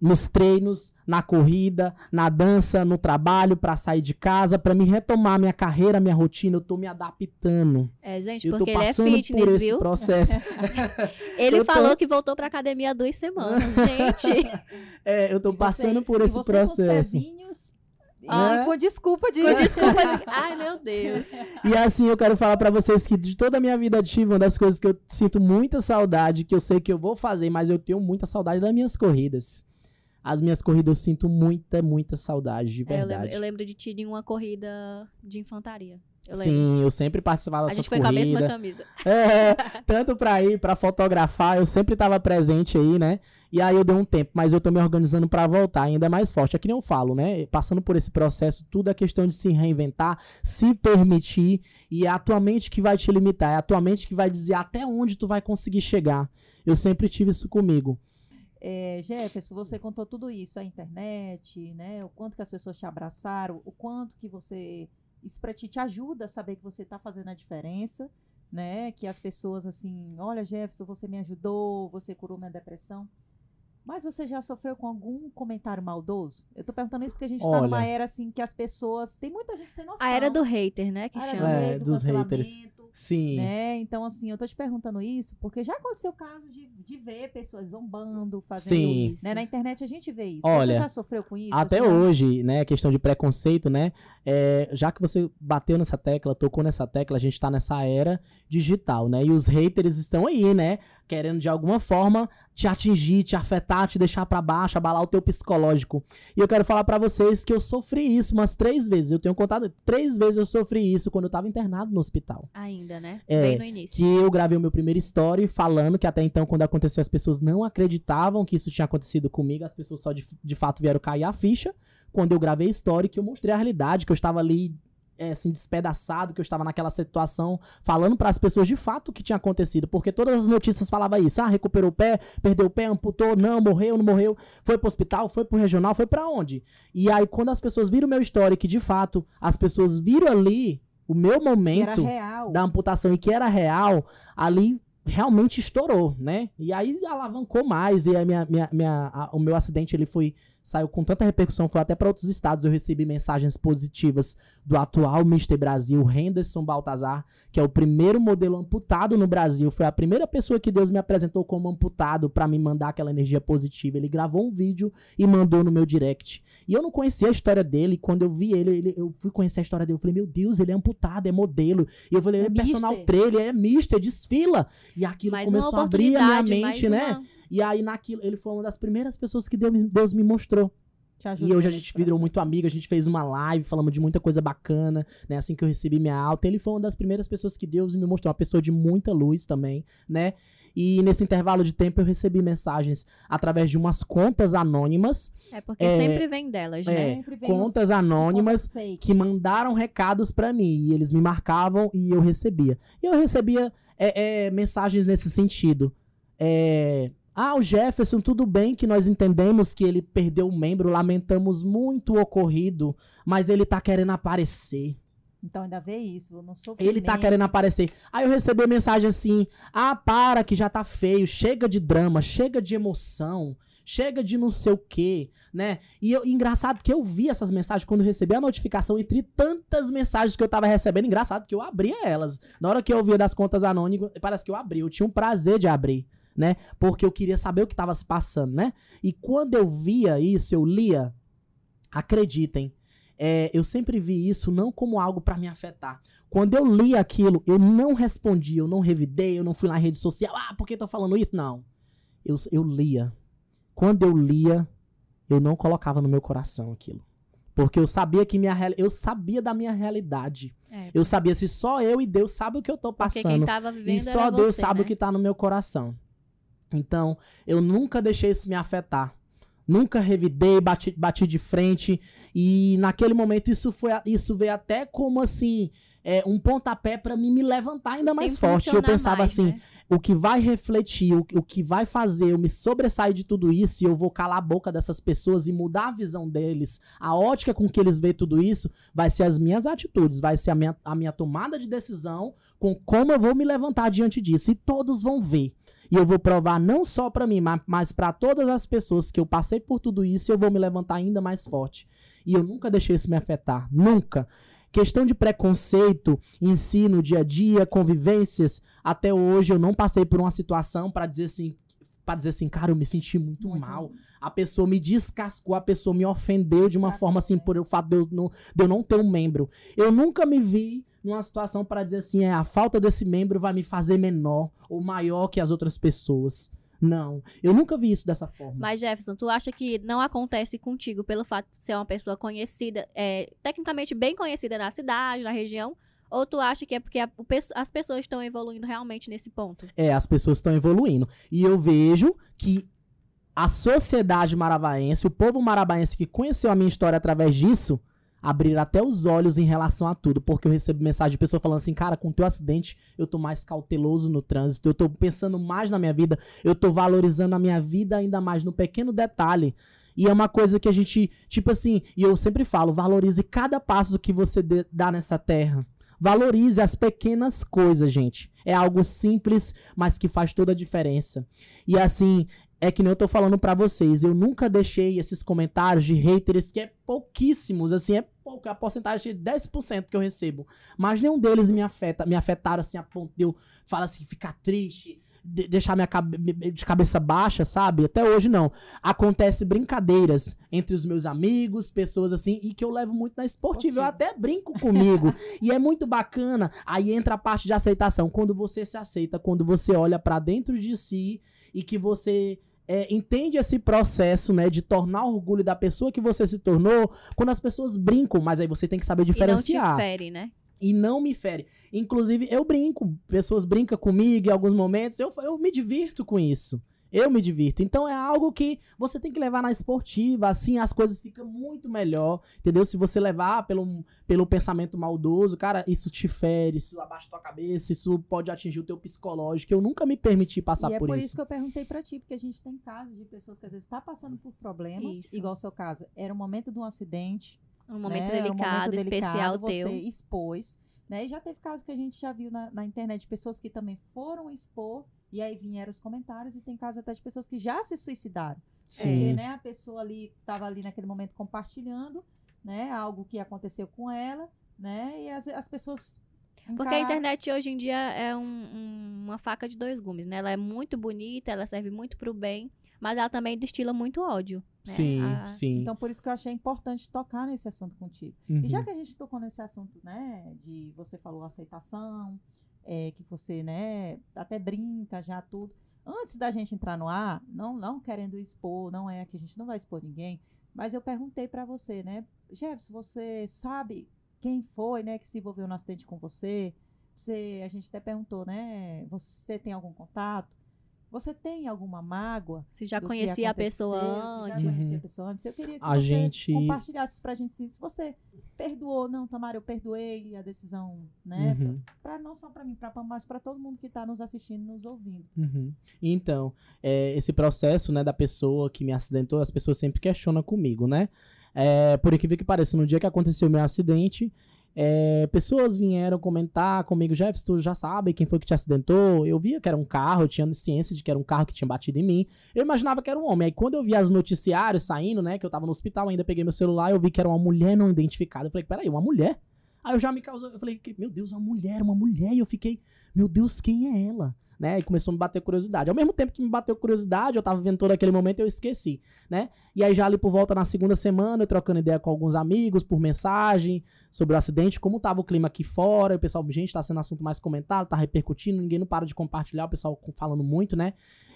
Nos treinos, na corrida, na dança, no trabalho, pra sair de casa, pra me retomar minha carreira, minha rotina, eu tô me adaptando. É, gente, Eu tô porque ele é passando por fitness, esse viu? processo. Ele eu tô- falou que voltou pra academia há duas semanas. Gente, É, eu tô E você- passando por e esse você Com os processo. pezinhos, e É. com desculpa de. com desculpa de. Ai, meu Deus. E assim, eu quero falar pra vocês que de toda a minha vida ativa, uma das coisas que eu sinto muita saudade, que eu sei que eu vou fazer, mas eu tenho muita saudade das minhas corridas. As minhas corridas eu sinto muita, muita saudade, de É, eu, verdade. lembro, eu lembro de ti em uma corrida de infantaria. Eu. Sim, eu sempre participava A dessas gente foi com a mesma corridas. camisa. É, tanto pra ir, pra fotografar, eu sempre tava presente aí, né? E aí eu dei um tempo, mas eu tô me organizando pra voltar ainda mais forte. É que nem eu falo, né? Passando por esse processo, tudo é questão de se reinventar, se permitir, e é a tua mente que vai te limitar, é a tua mente que vai dizer até onde tu vai conseguir chegar. Eu sempre tive isso comigo. É, Jefferson, você contou tudo isso, a internet, né? O quanto que as pessoas te abraçaram, o quanto que você. Isso pra ti te ajuda a saber que você tá fazendo a diferença, né? Que as pessoas assim, olha, Jefferson, você me ajudou, você curou minha depressão. Mas você já sofreu com algum comentário maldoso? Eu tô perguntando isso porque a gente tá numa Olha. era assim que as pessoas. Tem muita gente sem noção. A era do hater, né? Que A era do chama. É, do dos haters. Sim. né? Então, assim, eu tô te perguntando isso porque já aconteceu caso de, de ver pessoas zombando, fazendo. Sim. Né? Na internet a gente vê isso. Olha, Você já sofreu com isso? Até hoje, né, a questão de preconceito, né, é, já que você bateu nessa tecla, tocou nessa tecla, a gente tá nessa era digital, né, e os haters estão aí, né, querendo de alguma forma te atingir, te afetar, te deixar pra baixo, abalar o teu psicológico. E eu quero falar pra vocês que eu sofri isso umas três vezes, eu tenho contado, três vezes eu sofri isso quando eu tava internado no hospital. Ainda, né? É, Bem no início. Que eu gravei o meu primeiro story falando que até então, quando aconteceu, as pessoas não acreditavam que isso tinha acontecido comigo, as pessoas só de, de fato vieram cair a ficha. Quando eu gravei a story, que eu mostrei a realidade, que eu estava ali, é, assim, despedaçado, que eu estava naquela situação, falando para as pessoas de fato o que tinha acontecido. Porque todas as notícias falavam isso. Ah, recuperou o pé, perdeu o pé, amputou, não, morreu, não morreu. Foi pro hospital, foi pro regional, foi para onde? E aí, quando as pessoas viram meu story, que de fato as pessoas viram ali o meu momento da amputação e que era real, ali realmente estourou, né? E aí alavancou mais e a minha, minha, minha, a- o meu acidente ele foi saiu com tanta repercussão, foi até para outros estados. Eu recebi mensagens positivas do atual Mr. Brasil, Henderson Baltazar, que é o primeiro modelo amputado no Brasil. Foi a primeira pessoa que Deus me apresentou como amputado para me mandar aquela energia positiva. Ele gravou um vídeo e mandou no meu direct. E eu não conhecia a história dele. Quando eu vi ele, ele- eu fui conhecer a história dele. Eu falei, meu Deus, ele é amputado, é modelo. E eu falei, É ele é personal mister. trailer, é mister, desfila. E aquilo Mais começou a abrir a minha mente, né? uma- E aí, naquilo, ele foi uma das primeiras pessoas que Deus, me- Deus me mostrou. Te E hoje a gente virou processo. muito amigo, a gente fez uma live, falamos de muita coisa bacana, né? Assim que eu recebi minha alta, ele foi uma das primeiras pessoas que Deus me mostrou, uma pessoa de muita luz também, né? E nesse intervalo de tempo eu recebi mensagens através de umas contas anônimas, É porque É, sempre vem delas, né? é, Sempre vem contas anônimas contas que mandaram recados pra mim e eles me marcavam e eu recebia. E eu recebia é, é, mensagens nesse sentido. É, ah, o Jefferson, tudo bem que nós entendemos que ele perdeu um membro, lamentamos muito o ocorrido, mas ele tá querendo aparecer. Então ainda vê isso, não sou Ele tá querendo aparecer. Aí eu recebi mensagem assim: ah, para que já tá feio, chega de drama, chega de emoção, chega de não sei o quê, né? E eu, engraçado que eu vi essas mensagens quando eu recebi a notificação, entre tantas mensagens que eu tava recebendo, engraçado que eu abria elas. Na hora que eu via das contas anônimas, parece que eu abri, eu tinha um prazer de abrir. Né? Porque eu queria saber o que tava se passando, né? E quando eu via isso, eu lia, acreditem, é, eu sempre vi isso não como algo pra me afetar. Quando eu li aquilo, eu não respondi, eu não revidei, eu não fui na rede social, ah, por que tô falando isso? Não. Eu, eu lia. Quando eu lia, eu não colocava no meu coração aquilo. Porque eu sabia que minha eu sabia da minha realidade. É, Eu sabia se só eu e Deus sabe o que eu tô passando. E só Deus você, sabe né? o que tá no meu coração. Então, eu nunca deixei isso me afetar. Nunca revidei, bati, bati de frente. E naquele momento isso foi isso veio até como assim, é, um pontapé pra mim me levantar ainda Sem mais forte. Eu pensava mais, assim, né? o que vai refletir, o, o que vai fazer eu me sobressair de tudo isso e eu vou calar a boca dessas pessoas e mudar a visão deles, a ótica com que eles veem tudo isso, vai ser as minhas atitudes, vai ser a minha, a minha tomada de decisão com como eu vou me levantar diante disso. E todos vão ver. E eu vou provar não só pra mim, mas, mas para todas as pessoas que eu passei por tudo isso, eu vou me levantar ainda mais forte. E eu nunca deixei isso me afetar, nunca. Questão de preconceito em si, no dia a dia, convivências, até hoje eu não passei por uma situação pra dizer assim, para dizer assim, cara, eu me senti muito, Muito mal. A pessoa me descascou, a pessoa me ofendeu de uma Tratou, forma assim, né? por o fato de eu, não, de eu não ter um membro. Eu nunca me vi numa situação para dizer assim, é, a falta desse membro vai me fazer menor ou maior que as outras pessoas. Não, eu nunca vi isso dessa forma. Mas, Jefferson, tu acha que não acontece contigo pelo fato de ser uma pessoa conhecida, é, tecnicamente bem conhecida na cidade, na região? Ou tu acha que é porque a- as pessoas estão evoluindo realmente nesse ponto? É, as pessoas estão evoluindo. E eu vejo que a sociedade maravaense, o povo maravaense que conheceu a minha história através disso, abriram até os olhos em relação a tudo. Porque eu recebo mensagem de pessoa falando assim, cara, com o teu acidente, eu tô mais cauteloso no trânsito, eu tô pensando mais na minha vida, eu tô valorizando a minha vida ainda mais no pequeno detalhe. E é uma coisa que a gente, tipo assim, e eu sempre falo, valorize cada passo que você dê- dá nessa terra. Valorize as pequenas coisas, gente. É algo simples, mas que faz toda a diferença. E assim, é que nem eu tô falando pra vocês, eu nunca deixei esses comentários de haters, que é pouquíssimos, assim, é pouco, é a porcentagem de 10% que eu recebo. Mas nenhum deles me afeta, me afetaram assim a ponto de eu falar assim, ficar triste, de- deixar minha cabe de cabeça baixa, sabe? Até hoje não. Acontece brincadeiras entre os meus amigos, pessoas assim, e que eu levo muito na esportiva. Eu até brinco comigo. e é muito bacana. Aí entra a parte de aceitação. Quando você se aceita, quando você olha pra dentro de si e que você é, entende esse processo, né, de tornar orgulho da pessoa que você se tornou, quando as pessoas brincam, mas aí você tem que saber E não te diferenciar fere, né? E não me fere. Inclusive, eu brinco, pessoas brincam comigo em alguns momentos, eu, eu me divirto com isso. Eu me divirto. Então é algo que você tem que levar na esportiva, assim as coisas ficam muito melhor, entendeu? Se você levar pelo, pelo pensamento maldoso, cara, isso te fere, isso abaixa tua cabeça, isso pode atingir o teu psicológico. Eu nunca me permiti passar e é por, por isso. isso que eu perguntei pra ti, porque a gente tem casos de pessoas que às vezes tá passando por problemas, Isso. igual o seu caso, era o momento de um acidente, Um momento né? Era um delicado, momento especial delicado, teu. Você expôs, né? E já teve casos que a gente já viu na, na internet de pessoas que também foram expor e aí vieram os comentários e tem casos até de pessoas que já se suicidaram. Porque, Sim. né, a pessoa ali estava ali naquele momento compartilhando, né, algo que aconteceu com ela, né? E as, as pessoas Porque a internet hoje em dia é um- um- uma faca de dois gumes, né? Ela é muito bonita, ela serve muito pro bem, mas ela também destila muito ódio. Né? Sim, A- sim. Então, por isso que eu achei importante tocar nesse assunto contigo. Uhum. E já que a gente tocou nesse assunto, né, de você falou aceitação, é, que você, né, até brinca já tudo. Antes da gente entrar no ar, não, não querendo expor, não é que a gente não vai expor ninguém, mas eu perguntei pra você, né, Jefferson, você sabe quem foi, né, que se envolveu no acidente com você? Você, a gente até perguntou, né, você tem algum contato? Você tem alguma mágoa? Se já conhecia a pessoa se já antes. conhecia Uhum. a pessoa antes. Eu queria que A você gente- compartilhasse pra gente se, você perdoou, não, Tamara, eu perdoei a decisão, né? Uhum. Pra, não só pra mim, pra, mas pra todo mundo que tá nos assistindo, nos ouvindo. Uhum. Então, é, esse processo, né, da pessoa que me acidentou, as pessoas sempre questionam comigo, né? É, por incrível que pareça, no dia que aconteceu o meu acidente, é, pessoas vieram comentar comigo, Jefferson, tu já sabe quem foi que te acidentou? Eu via que era um carro, eu tinha ciência de que era um carro que tinha batido em mim. Eu imaginava que era um homem. Aí quando eu vi as noticiários saindo, né, que eu tava no hospital, ainda peguei meu celular, eu vi que era uma mulher não identificada. Eu falei, peraí, uma mulher? Aí eu já me causou, eu falei, meu Deus, uma mulher, uma mulher. E eu fiquei, meu Deus, quem é ela? Né? E começou a me bater curiosidade. Ao mesmo tempo que me bateu curiosidade, eu tava vendo todo aquele momento, eu esqueci, né? E aí já ali por volta na segunda semana, eu trocando ideia com alguns amigos por mensagem sobre o acidente, como tava o clima aqui fora, o pessoal, gente, tá sendo assunto mais comentado, tá repercutindo, ninguém não para de compartilhar, o pessoal falando muito, né?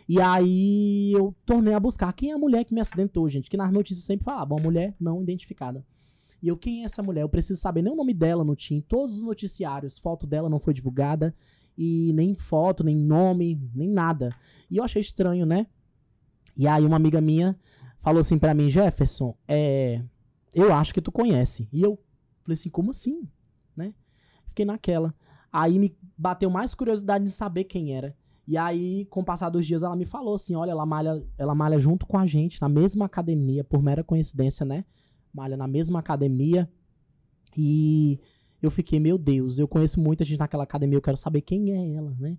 E aí eu tornei a buscar quem é a mulher que me acidentou, gente, que nas notícias sempre falava, uma mulher não identificada. E eu, quem é essa mulher? Eu preciso saber nem o nome dela não tinha. Em todos os noticiários, foto dela não foi divulgada. E nem foto, nem nome, nem nada. E eu achei estranho, né? E aí uma amiga minha falou assim pra mim, Jefferson, é, eu acho que tu conhece. E eu falei assim, como assim? Né? Fiquei naquela. Aí me bateu mais curiosidade de saber quem era. E aí, com o passar dos dias, ela me falou assim: olha, ela malha, ela malha junto com a gente, na mesma academia, por mera coincidência, né? Malha na mesma academia. E eu fiquei, meu Deus, eu conheço muita gente naquela academia, eu quero saber quem é ela, né?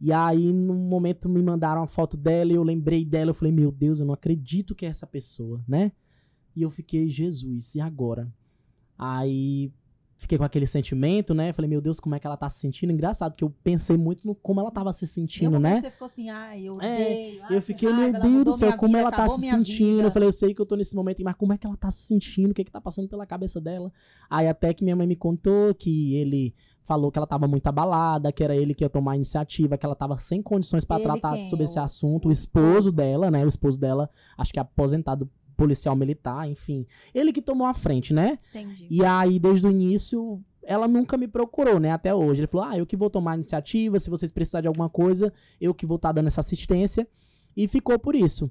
E aí, num momento, me mandaram uma foto dela e eu lembrei dela. Eu falei, meu Deus, eu não acredito que é essa pessoa, né? E eu fiquei, Jesus, e agora? Aí fiquei com aquele sentimento, né? Falei, meu Deus, como é que ela tá se sentindo? Engraçado que eu pensei muito no como ela tava se sentindo, né? Você ficou assim, ai, eu É, odeio. ai, Eu que fiquei, raiva, meu Deus do céu, como vida, ela tá se sentindo. vida. Eu falei, eu sei que eu tô nesse momento, mas como é que ela tá se sentindo? O que que tá passando pela cabeça dela? Aí até que minha mãe me contou que ele falou que ela tava muito abalada, que era ele que ia tomar a iniciativa, que ela tava sem condições pra Ele tratar quem? sobre esse assunto. o esposo? dela, né? O esposo dela, acho que é aposentado policial militar, enfim. Ele que tomou a frente, né? Entendi. E aí, desde o início, ela nunca me procurou, né? Até hoje. Ele falou: ah, eu que vou tomar a iniciativa, se vocês precisarem de alguma coisa, eu que vou estar dando essa assistência. E ficou por isso.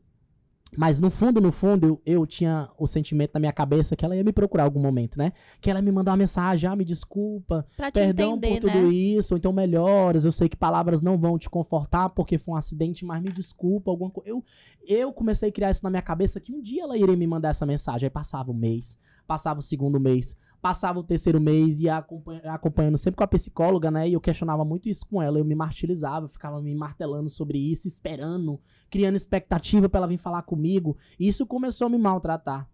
Mas no fundo, no fundo, eu, eu tinha o sentimento na minha cabeça que ela ia me procurar em algum momento, né? Que ela ia me mandar uma mensagem, ah, me desculpa, Pra perdão entender, por tudo né? isso, ou então melhoras, eu sei que palavras não vão te confortar porque foi um acidente, mas me desculpa, alguma coisa. Eu, eu comecei a criar isso na minha cabeça que um dia ela iria me mandar essa mensagem, aí passava um mês, Passava o segundo mês, passava o terceiro mês e acompanha- acompanhando sempre com a psicóloga, né? E eu questionava muito isso com ela. Eu me martirizava, ficava me martelando sobre isso, esperando, criando expectativa pra ela vir falar comigo. E isso começou a me maltratar.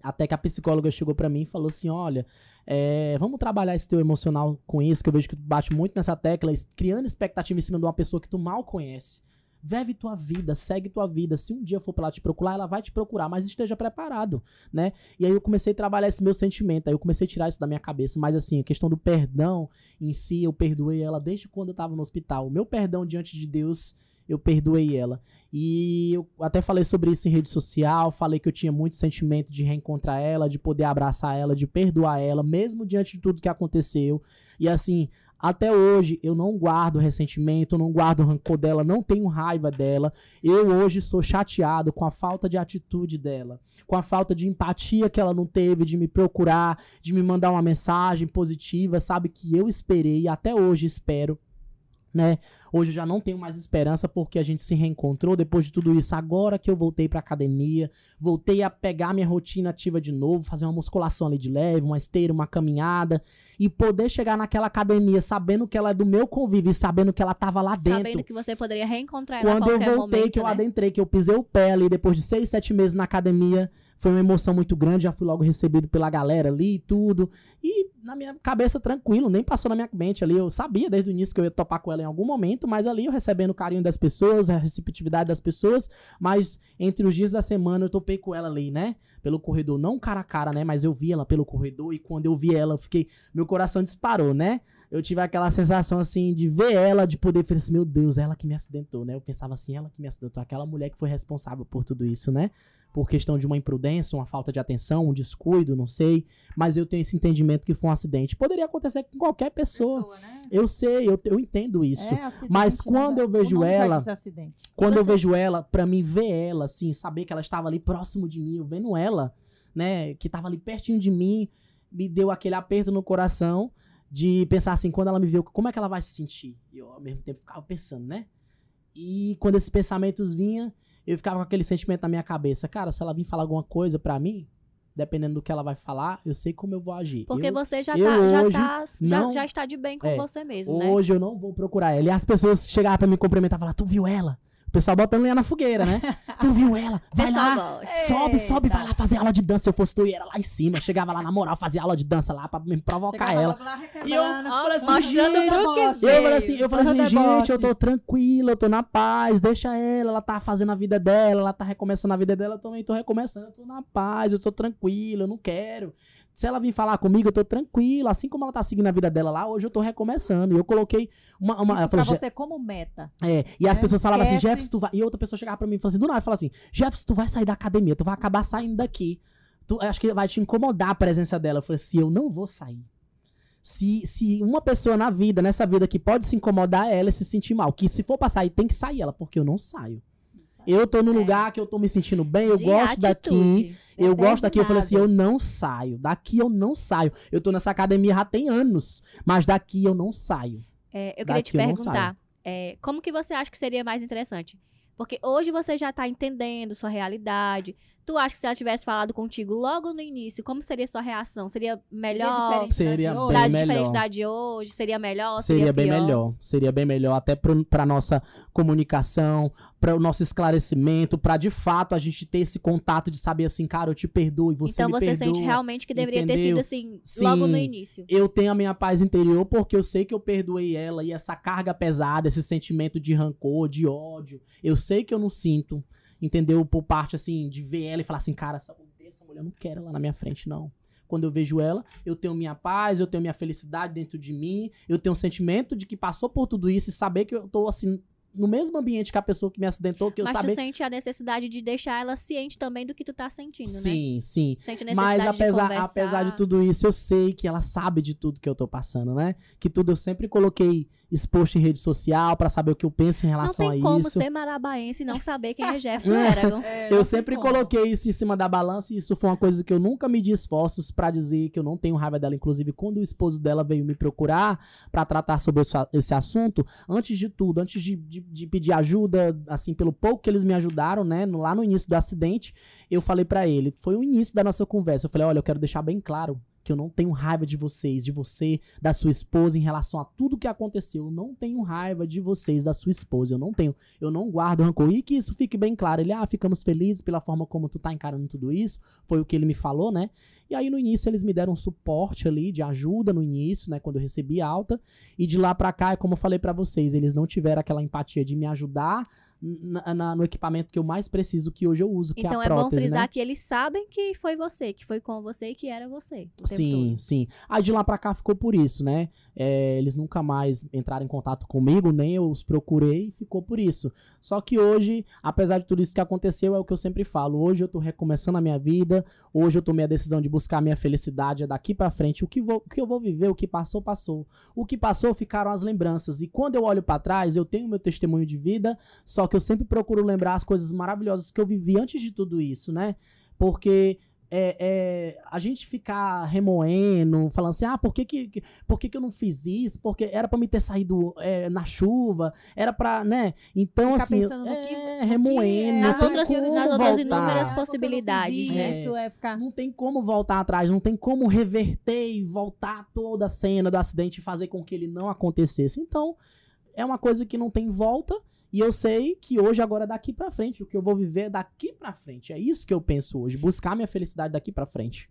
Até que a psicóloga chegou pra mim e falou assim: olha, é, vamos trabalhar esse teu emocional com isso, que eu vejo que tu bate muito nessa tecla, criando expectativa em cima de uma pessoa que tu mal conhece. Vive tua vida, segue tua vida. Se um dia for pra ela te procurar, ela vai te procurar, mas esteja preparado, né? E aí eu comecei a trabalhar esse meu sentimento, aí eu comecei a tirar isso da minha cabeça. Mas assim, a questão do perdão em si, eu perdoei ela desde quando eu tava no hospital. O meu perdão diante de Deus, eu perdoei ela. E eu até falei sobre isso em rede social, falei que eu tinha muito sentimento de reencontrar ela, de poder abraçar ela, de perdoar ela, mesmo diante de tudo que aconteceu. E assim, até hoje eu não guardo ressentimento, não guardo rancor dela, não tenho raiva dela. Eu hoje sou chateado com a falta de atitude dela, com a falta de empatia que ela não teve, de me procurar, de me mandar uma mensagem positiva, sabe que eu esperei e até hoje espero né? Hoje eu já não tenho mais esperança porque a gente se reencontrou depois de tudo isso. Agora que eu voltei pra academia, voltei a pegar minha rotina ativa de novo, fazer uma musculação ali de leve, uma esteira, uma caminhada e poder chegar naquela academia sabendo que ela é do meu convívio e sabendo que ela tava lá dentro. Sabendo que você poderia reencontrar ela Quando eu voltei, momento, que eu né? adentrei, que eu pisei o pé ali depois de seis, sete meses na academia, foi uma emoção muito grande. Já fui logo recebido pela galera ali e tudo. E na minha cabeça, tranquilo, nem passou na minha mente ali. Eu sabia desde o início que eu ia topar com ela em algum momento, mas ali eu recebendo o carinho das pessoas, a receptividade das pessoas. Mas entre os dias da semana eu topei com ela ali, né? Pelo corredor, não cara a cara, né? Mas eu vi ela pelo corredor e quando eu vi ela, eu fiquei. Meu coração disparou, né? eu tive aquela sensação assim de ver ela, de poder falar assim, meu Deus, ela que me acidentou, né? Eu pensava assim, ela que me acidentou, aquela mulher que foi responsável por tudo isso, né? Por questão de uma imprudência, uma falta de atenção, um descuido, não sei. Mas eu tenho esse entendimento que foi um acidente. Poderia acontecer com qualquer pessoa. né? Eu sei, eu, eu entendo isso. É, acidente, Mas quando eu vejo ela-. Quando eu vejo ela, pra mim ver ela, assim, saber que ela estava ali próximo de mim, eu vendo ela, né, que tava ali pertinho de mim, me deu aquele aperto no coração de pensar assim, quando ela me viu, como é que ela vai se sentir? E eu, ao mesmo tempo, ficava pensando, né? E quando esses pensamentos vinham, eu ficava com aquele sentimento na minha cabeça, cara, se ela vir falar alguma coisa pra mim, dependendo do que ela vai falar, eu sei como eu vou agir. Porque eu, você já, tá, já, tá, já, não- já está de bem com É, você mesmo, né? Hoje eu não vou procurar ela. E as pessoas chegavam pra me cumprimentar e falavam, tu viu ela? O pessoal botando lenha na fogueira, né? tu viu ela? Vai pessoal lá, gosta. sobe, sobe, Eita. vai lá fazer aula de dança. Se eu fosse tu, eu era lá em cima. Chegava lá na moral, fazia aula de dança lá pra me provocar Chegava ela. lá E eu falei assim, mostrando gente, o truque deboche. Eu falei assim, eu falei Fazendo assim, gente, eu tô tranquila, eu tô na paz, deixa ela, ela tá fazendo a vida dela, ela tá recomeçando a vida dela, eu também tô recomeçando, eu tô na paz, eu tô tranquila, eu não quero. Se ela vir falar comigo, eu tô tranquila, assim como ela tá seguindo a vida dela lá, hoje eu tô recomeçando. E eu coloquei uma. uma Isso pra falou, você como meta. é, e as É, pessoas falavam assim. Jefferson, tu vai. E outra pessoa chegava pra mim e falava assim, do nada, falava assim, Jefferson, tu vai sair da academia, tu vai acabar saindo daqui. Tu, acho que vai te incomodar a presença dela. Eu falei assim, eu não vou sair. Se, se uma pessoa na vida, nessa vida que pode se incomodar, é ela se sentir mal. Que se for pra sair, tem que sair ela, porque eu não saio. Eu tô no É. lugar que eu tô me sentindo bem, eu De gosto daqui. atitude. Eu gosto daqui, eu falei assim, eu não saio. Daqui eu não saio. Eu tô nessa academia já tem anos, mas daqui eu não saio. É, eu queria te Daqui não perguntar, é, como que você acha que seria mais interessante? Porque hoje você já tá entendendo sua realidade. Tu acha que se ela tivesse falado contigo logo no início, como seria sua reação? Seria melhor? diferente da Seria de bem hoje? Da melhor. diferente da de hoje? Seria melhor? Seria bem pior? melhor. Seria bem melhor até pro, pra nossa comunicação, para o nosso esclarecimento, pra de fato a gente ter esse contato de saber assim, cara, eu te perdoo e você então me você perdoa. sente realmente que deveria ter entendeu? sido assim, logo no Sim. início. Eu tenho a minha paz interior porque eu sei que eu perdoei ela e essa carga pesada, esse sentimento de rancor, de ódio, eu sei que eu não sinto, entendeu? Por parte assim de ver ela e falar assim, cara, essa, essa mulher eu não quero ela na minha frente não. Quando eu vejo ela, eu tenho minha paz, eu tenho minha felicidade dentro de mim, eu tenho um sentimento de que passou por tudo isso e saber que eu tô assim no mesmo ambiente que a pessoa que me acidentou, que eu Mas saber tu sente a necessidade de deixar ela ciente também do que tu tá sentindo, né? Sim, sim. Sente a Mas necessidade apesar, de apesar de tudo isso, eu sei que ela sabe de tudo que eu tô passando, né? Que tudo eu sempre coloquei exposto em rede social pra saber o que eu penso em Não relação tem a como isso. ser marabaense e não saber quem é Jefferson. Eragon. É, não Eu tem sempre como. coloquei isso em cima da balança e isso foi uma coisa que eu nunca medi esforços pra dizer que eu não tenho raiva dela. Inclusive, quando o esposo dela veio me procurar pra tratar sobre esse, assunto, antes de tudo, antes de, de- de pedir ajuda, assim, pelo pouco que eles me ajudaram, né, no- lá no início do acidente, eu falei pra ele, foi o início da nossa conversa, eu falei, olha, eu quero deixar bem claro que eu não tenho raiva de vocês, de você, da sua esposa em relação a tudo que aconteceu. Eu não tenho raiva de vocês, da sua esposa. Eu não tenho. Eu não guardo rancor. E que isso fique bem claro. Ele, ah, ficamos felizes pela forma como tu tá encarando tudo isso. Foi o que ele me falou, né? E aí no início eles me deram suporte ali, de ajuda no início, né? Quando eu recebi alta. E de lá pra cá, como eu falei pra vocês, eles não tiveram aquela empatia de me ajudar na- na- no equipamento que eu mais preciso, que hoje eu uso, que Então é é a bom prótese, frisar né? que eles sabem que foi você, que foi com você e que era você. Sim, sim. Aí de lá pra cá ficou por isso, né? É, eles nunca mais entraram em contato comigo, nem eu os procurei, e ficou por isso. Só que hoje, apesar de tudo isso que aconteceu, é o que eu sempre falo. Hoje eu tô recomeçando a minha vida, hoje eu tomei a decisão de buscar a minha felicidade, é daqui pra frente. O que, vou- o que eu vou viver, o que passou, passou. O que passou ficaram as lembranças. E quando eu olho pra trás, eu tenho meu testemunho de vida, só que eu sempre procuro lembrar as coisas maravilhosas que eu vivi antes de tudo isso, né? Porque é, é, a gente ficar remoendo, falando assim, ah, por que que, que- por que, que eu não fiz isso? Porque era pra me ter saído é, na chuva, era pra, né? Então, Ficar assim, que- é, no que, remoendo. é, não Nas tem outras- como nas outras voltar. inúmeras Ah, possibilidades, né? Isso, é ficar... Não tem como voltar atrás, não tem como reverter e voltar toda a cena do acidente e fazer com que ele não acontecesse. Então, é uma coisa que não tem volta. E eu sei que hoje, agora, daqui pra frente, o que eu vou viver é daqui pra frente. É isso que eu penso hoje, buscar minha felicidade daqui pra frente.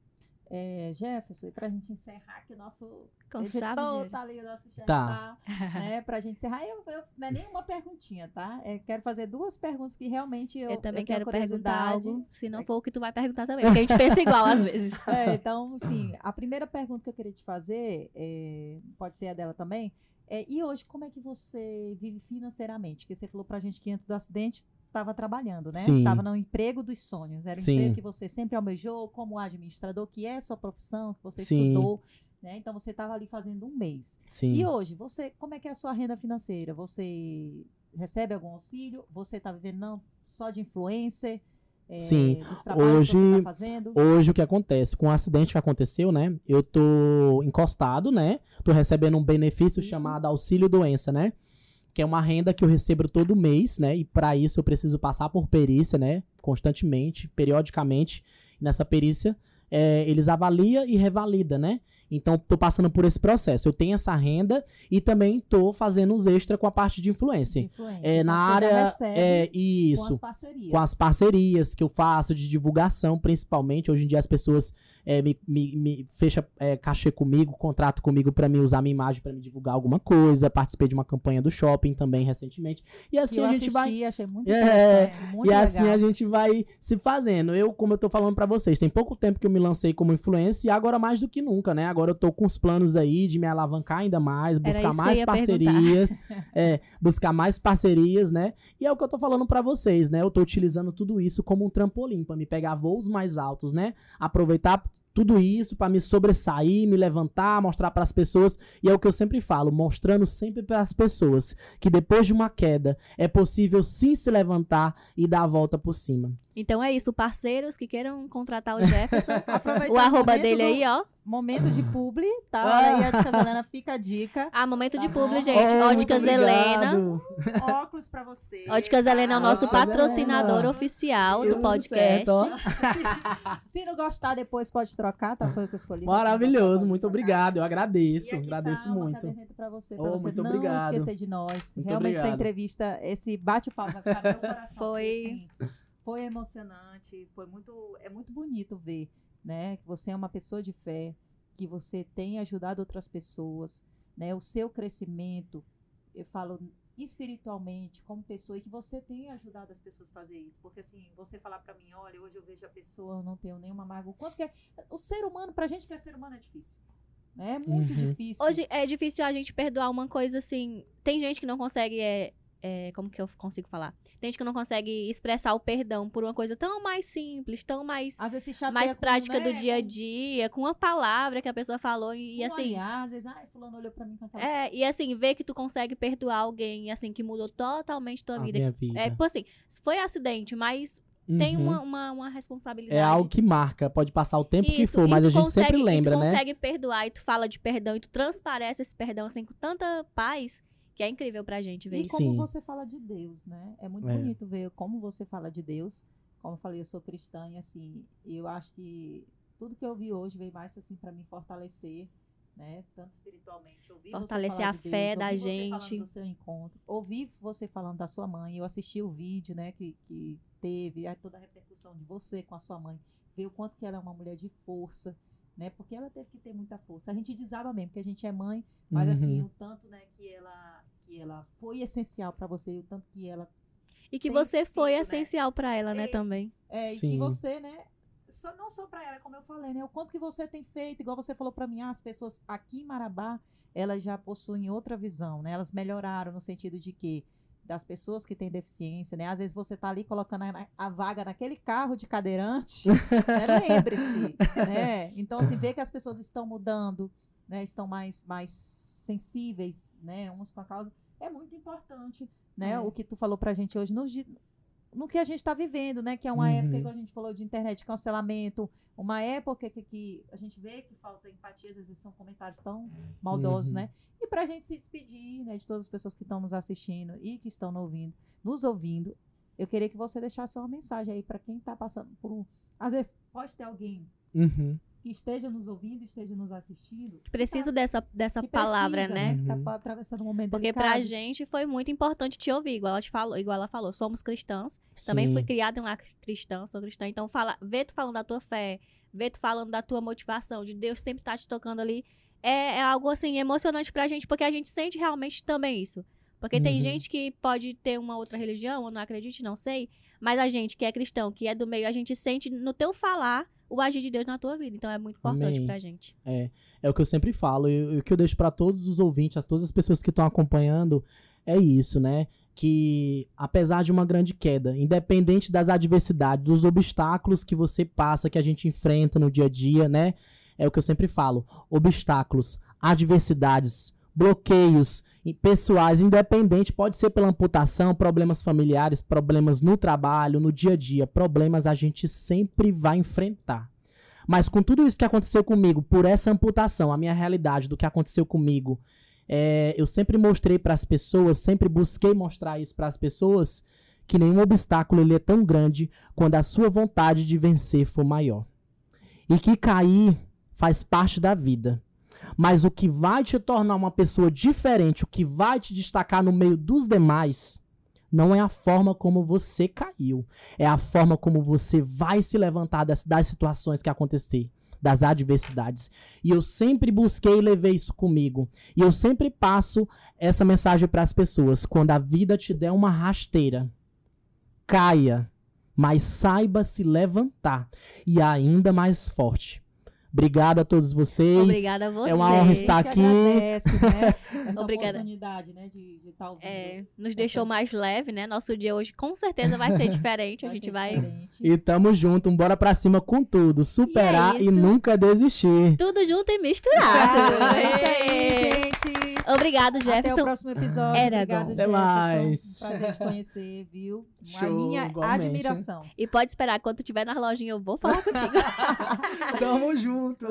É, Jefferson, e pra gente encerrar que o nosso de ouro. tá ali, o nosso chefe Tá. tá, né, pra gente encerrar. Eu, eu, não é nenhuma perguntinha, tá? É, quero fazer duas perguntas que realmente eu, Eu, também tenho quero perguntar curiosidade. algo, se não for o que tu vai perguntar também, porque a gente pensa igual às vezes. É, então, sim, a primeira pergunta que eu queria te fazer, é, pode ser a dela também, é, e hoje como é que você vive financeiramente? Porque você falou pra gente que antes do acidente estava trabalhando, né? Estava no emprego dos sonhos, era o Sim. emprego que você sempre almejou como administrador, que é a sua profissão, que você Sim. estudou, né? Então você estava ali fazendo um mês. Sim. E hoje, você, como é que é a sua renda financeira? Você recebe algum auxílio? Você está vivendo não só de influencer? É, Sim. Hoje- fazendo? Hoje o que acontece? Com o acidente que aconteceu, né? Eu tô encostado, né? Tô recebendo um benefício Isso. chamado auxílio doença, né? Que é uma renda que eu recebo todo mês, né? E para isso eu preciso passar por perícia, né? Constantemente, periodicamente. Nessa perícia, é, eles avaliam e revalida, né? Então, tô passando por esse processo. Eu tenho essa renda e também tô fazendo os extra com a parte de influência. influência. É, Então, na área. É, com isso as parcerias. com as parcerias que eu faço de divulgação, principalmente. Hoje em dia as pessoas é, me, me, me fecha é, cachê comigo, contrato comigo pra me usar minha imagem pra me divulgar alguma coisa. Participei de uma campanha do shopping também recentemente. E assim eu a gente vai. assisti, achei muito É, muito E assim legal. a gente vai se fazendo. Eu, como eu tô falando pra vocês, tem pouco tempo que eu me lancei como influencer e agora mais do que nunca, né? Agora eu tô com os planos aí de me alavancar ainda mais, buscar mais ia parcerias, é, buscar mais parcerias, né? E é o que eu tô falando pra vocês, né? Eu tô utilizando tudo isso como um trampolim pra me pegar voos mais altos, né? Aproveitar tudo isso pra me sobressair, me levantar, mostrar pras pessoas. E é o que eu sempre falo, mostrando sempre pras pessoas que depois de uma queda é possível sim se levantar e dar a volta por cima. Então é isso, parceiros que queiram contratar o Jefferson, o arroba dele do- aí, ó. Momento de publi, tá? Olha aí, a Dica Helena fica a dica. Ah, momento de Tá publi, bom. gente. Oh, Óticas Helena. Óculos pra você. Óticas Helena é o nosso Óticas patrocinador Helena. oficial Tudo do podcast. ó. Se não gostar, depois pode trocar, tá? Foi o que eu escolhi. Maravilhoso, gostar, muito trocar. obrigado. Eu E agradeço, aqui agradeço tá uma muito. caderneta pra você, pra Oh, você muito não obrigado. esquecer de nós. Muito Realmente essa obrigado. entrevista, esse bate-papo vai ficar no meu coração. Foi- assim, foi emocionante, foi muito, é muito bonito ver, né, que você é uma pessoa de fé, que você tem ajudado outras pessoas, né, o seu crescimento, eu falo espiritualmente como pessoa e que você tem ajudado as pessoas a fazer isso, porque assim, você falar pra mim, olha, hoje eu vejo a pessoa, eu não tenho nenhuma mágoa, o quanto que é, o ser humano, pra gente que é ser humano é difícil, né, é muito Uhum. difícil. Hoje é difícil a gente perdoar uma coisa assim. Tem gente que não consegue é, é, como que eu consigo falar? Tem gente que não consegue expressar o perdão por uma coisa tão mais simples, tão mais, Às vezes se chateia mais com, prática né, do dia a dia, com uma palavra que a pessoa falou e, um assim. olhar, às vezes, ai, fulano olhou pra mim com aquela... É, e assim, ver que tu consegue perdoar alguém, assim, que mudou totalmente tua A vida. minha vida. É, tipo assim, foi acidente, mas tem Uhum. uma, uma, uma responsabilidade. É algo que marca, pode passar o tempo que Isso, for, e mas a gente consegue- sempre lembra, e tu né? consegue perdoar e tu fala de perdão e tu transparece esse perdão assim com tanta paz que é incrível pra gente ver E isso. como Sim. você fala de Deus, né? É muito É. bonito ver como você fala de Deus. Como eu falei, eu sou cristã e assim, eu acho que tudo que eu vi hoje veio mais assim para me fortalecer, né? Tanto espiritualmente, ouvir Fortalecer você falar a de Deus, fé da gente. falando do seu encontro, ouvir você falando da sua mãe. Eu assisti o vídeo, né, que, que teve, aí toda a repercussão de você com a sua mãe, ver o quanto que ela é uma mulher de força, né? Porque ela teve que ter muita força. A gente desaba mesmo, porque a gente é mãe, mas assim, Uhum. o tanto, né, que ela que ela foi essencial para você, o tanto que ela E que você foi sido, né? essencial pra ela, né, Isso. também. é, e Sim. que você, né, só não só para ela, como eu falei, né, o quanto que você tem feito, igual você falou para mim, ah, as pessoas aqui em Marabá, elas já possuem outra visão, né? Elas melhoraram no sentido de que das pessoas que têm deficiência, né? Às vezes você tá ali colocando a, a vaga naquele carro de cadeirante, né? lembre-se, né? Então assim, ver que as pessoas estão mudando, né? Estão mais mais sensíveis, né? Uns com a causa é muito importante, né? É. O que tu falou pra gente hoje di- no que a gente está vivendo, né? Que é uma Uhum. época que a gente falou de internet, cancelamento, uma época que, que a gente vê que falta empatia, às vezes são comentários tão maldosos, Uhum. né? E pra gente se despedir, né, de todas as pessoas que estão nos assistindo e que estão nos ouvindo, nos ouvindo, eu queria que você deixasse uma mensagem aí pra quem tá passando por um. Às vezes pode ter alguém Uhum. Que esteja nos ouvindo, esteja nos assistindo. Que precisa dessa, dessa que palavra, precisa, né? Que tá Uhum. atravessando um momento Porque delicado. pra gente foi muito importante te ouvir, igual ela te falou, igual ela falou. Somos cristãos. Também Sim. fui criada em uma cristã, sou cristã. Então, fala, ver tu falando da tua fé, ver tu falando da tua motivação, de Deus sempre estar te tocando ali, é, é algo assim emocionante pra gente, porque a gente sente realmente também isso. Porque tem Uhum. gente que pode ter uma outra religião, ou não acredite, não sei, mas a gente que é cristão, que é do meio, a gente sente no teu falar o agir de Deus na tua vida. Então é muito importante Amém. pra gente. É o que eu sempre falo, e o que eu deixo pra todos os ouvintes, a todas as pessoas que estão acompanhando, é isso, né? Que apesar de uma grande queda, independente das adversidades, dos obstáculos que você passa, que a gente enfrenta no dia a dia, né? É o que eu sempre falo: obstáculos, adversidades, bloqueios pessoais, independente, pode ser pela amputação, problemas familiares, problemas no trabalho, no dia a dia, problemas a gente sempre vai enfrentar. Mas com tudo isso que aconteceu comigo, por essa amputação, a minha realidade do que aconteceu comigo, é, eu sempre mostrei para as pessoas, sempre busquei mostrar isso para as pessoas, que nenhum obstáculo ele é tão grande quando a sua vontade de vencer for maior. E que cair faz parte da vida. Mas o que vai te tornar uma pessoa diferente, o que vai te destacar no meio dos demais, não é a forma como você caiu, é a forma como você vai se levantar das, das situações que acontecer, das adversidades. E eu sempre busquei e levei isso comigo. E eu sempre passo essa mensagem para as pessoas: quando a vida te der uma rasteira, caia, mas saiba se levantar e ainda mais forte. Obrigado a todos vocês. Obrigada a você. É uma honra estar que aqui. agradece, né? Essa Obrigada. oportunidade, né, de estar ouvindo. É, nos deixou mais leve, né? Nosso dia hoje com certeza vai ser diferente. a gente vai diferente. E tamo junto, bora pra cima com tudo. Superar e, isso. nunca desistir. tudo junto e misturado. é isso aí, gente. Obrigado, Jefferson. Até o próximo episódio. Era Obrigado, Jefferson. Mais. Prazer te conhecer, viu? Show, a minha igualmente. admiração. E pode esperar, quando tiver na lojinha, eu vou falar contigo. Tamo junto.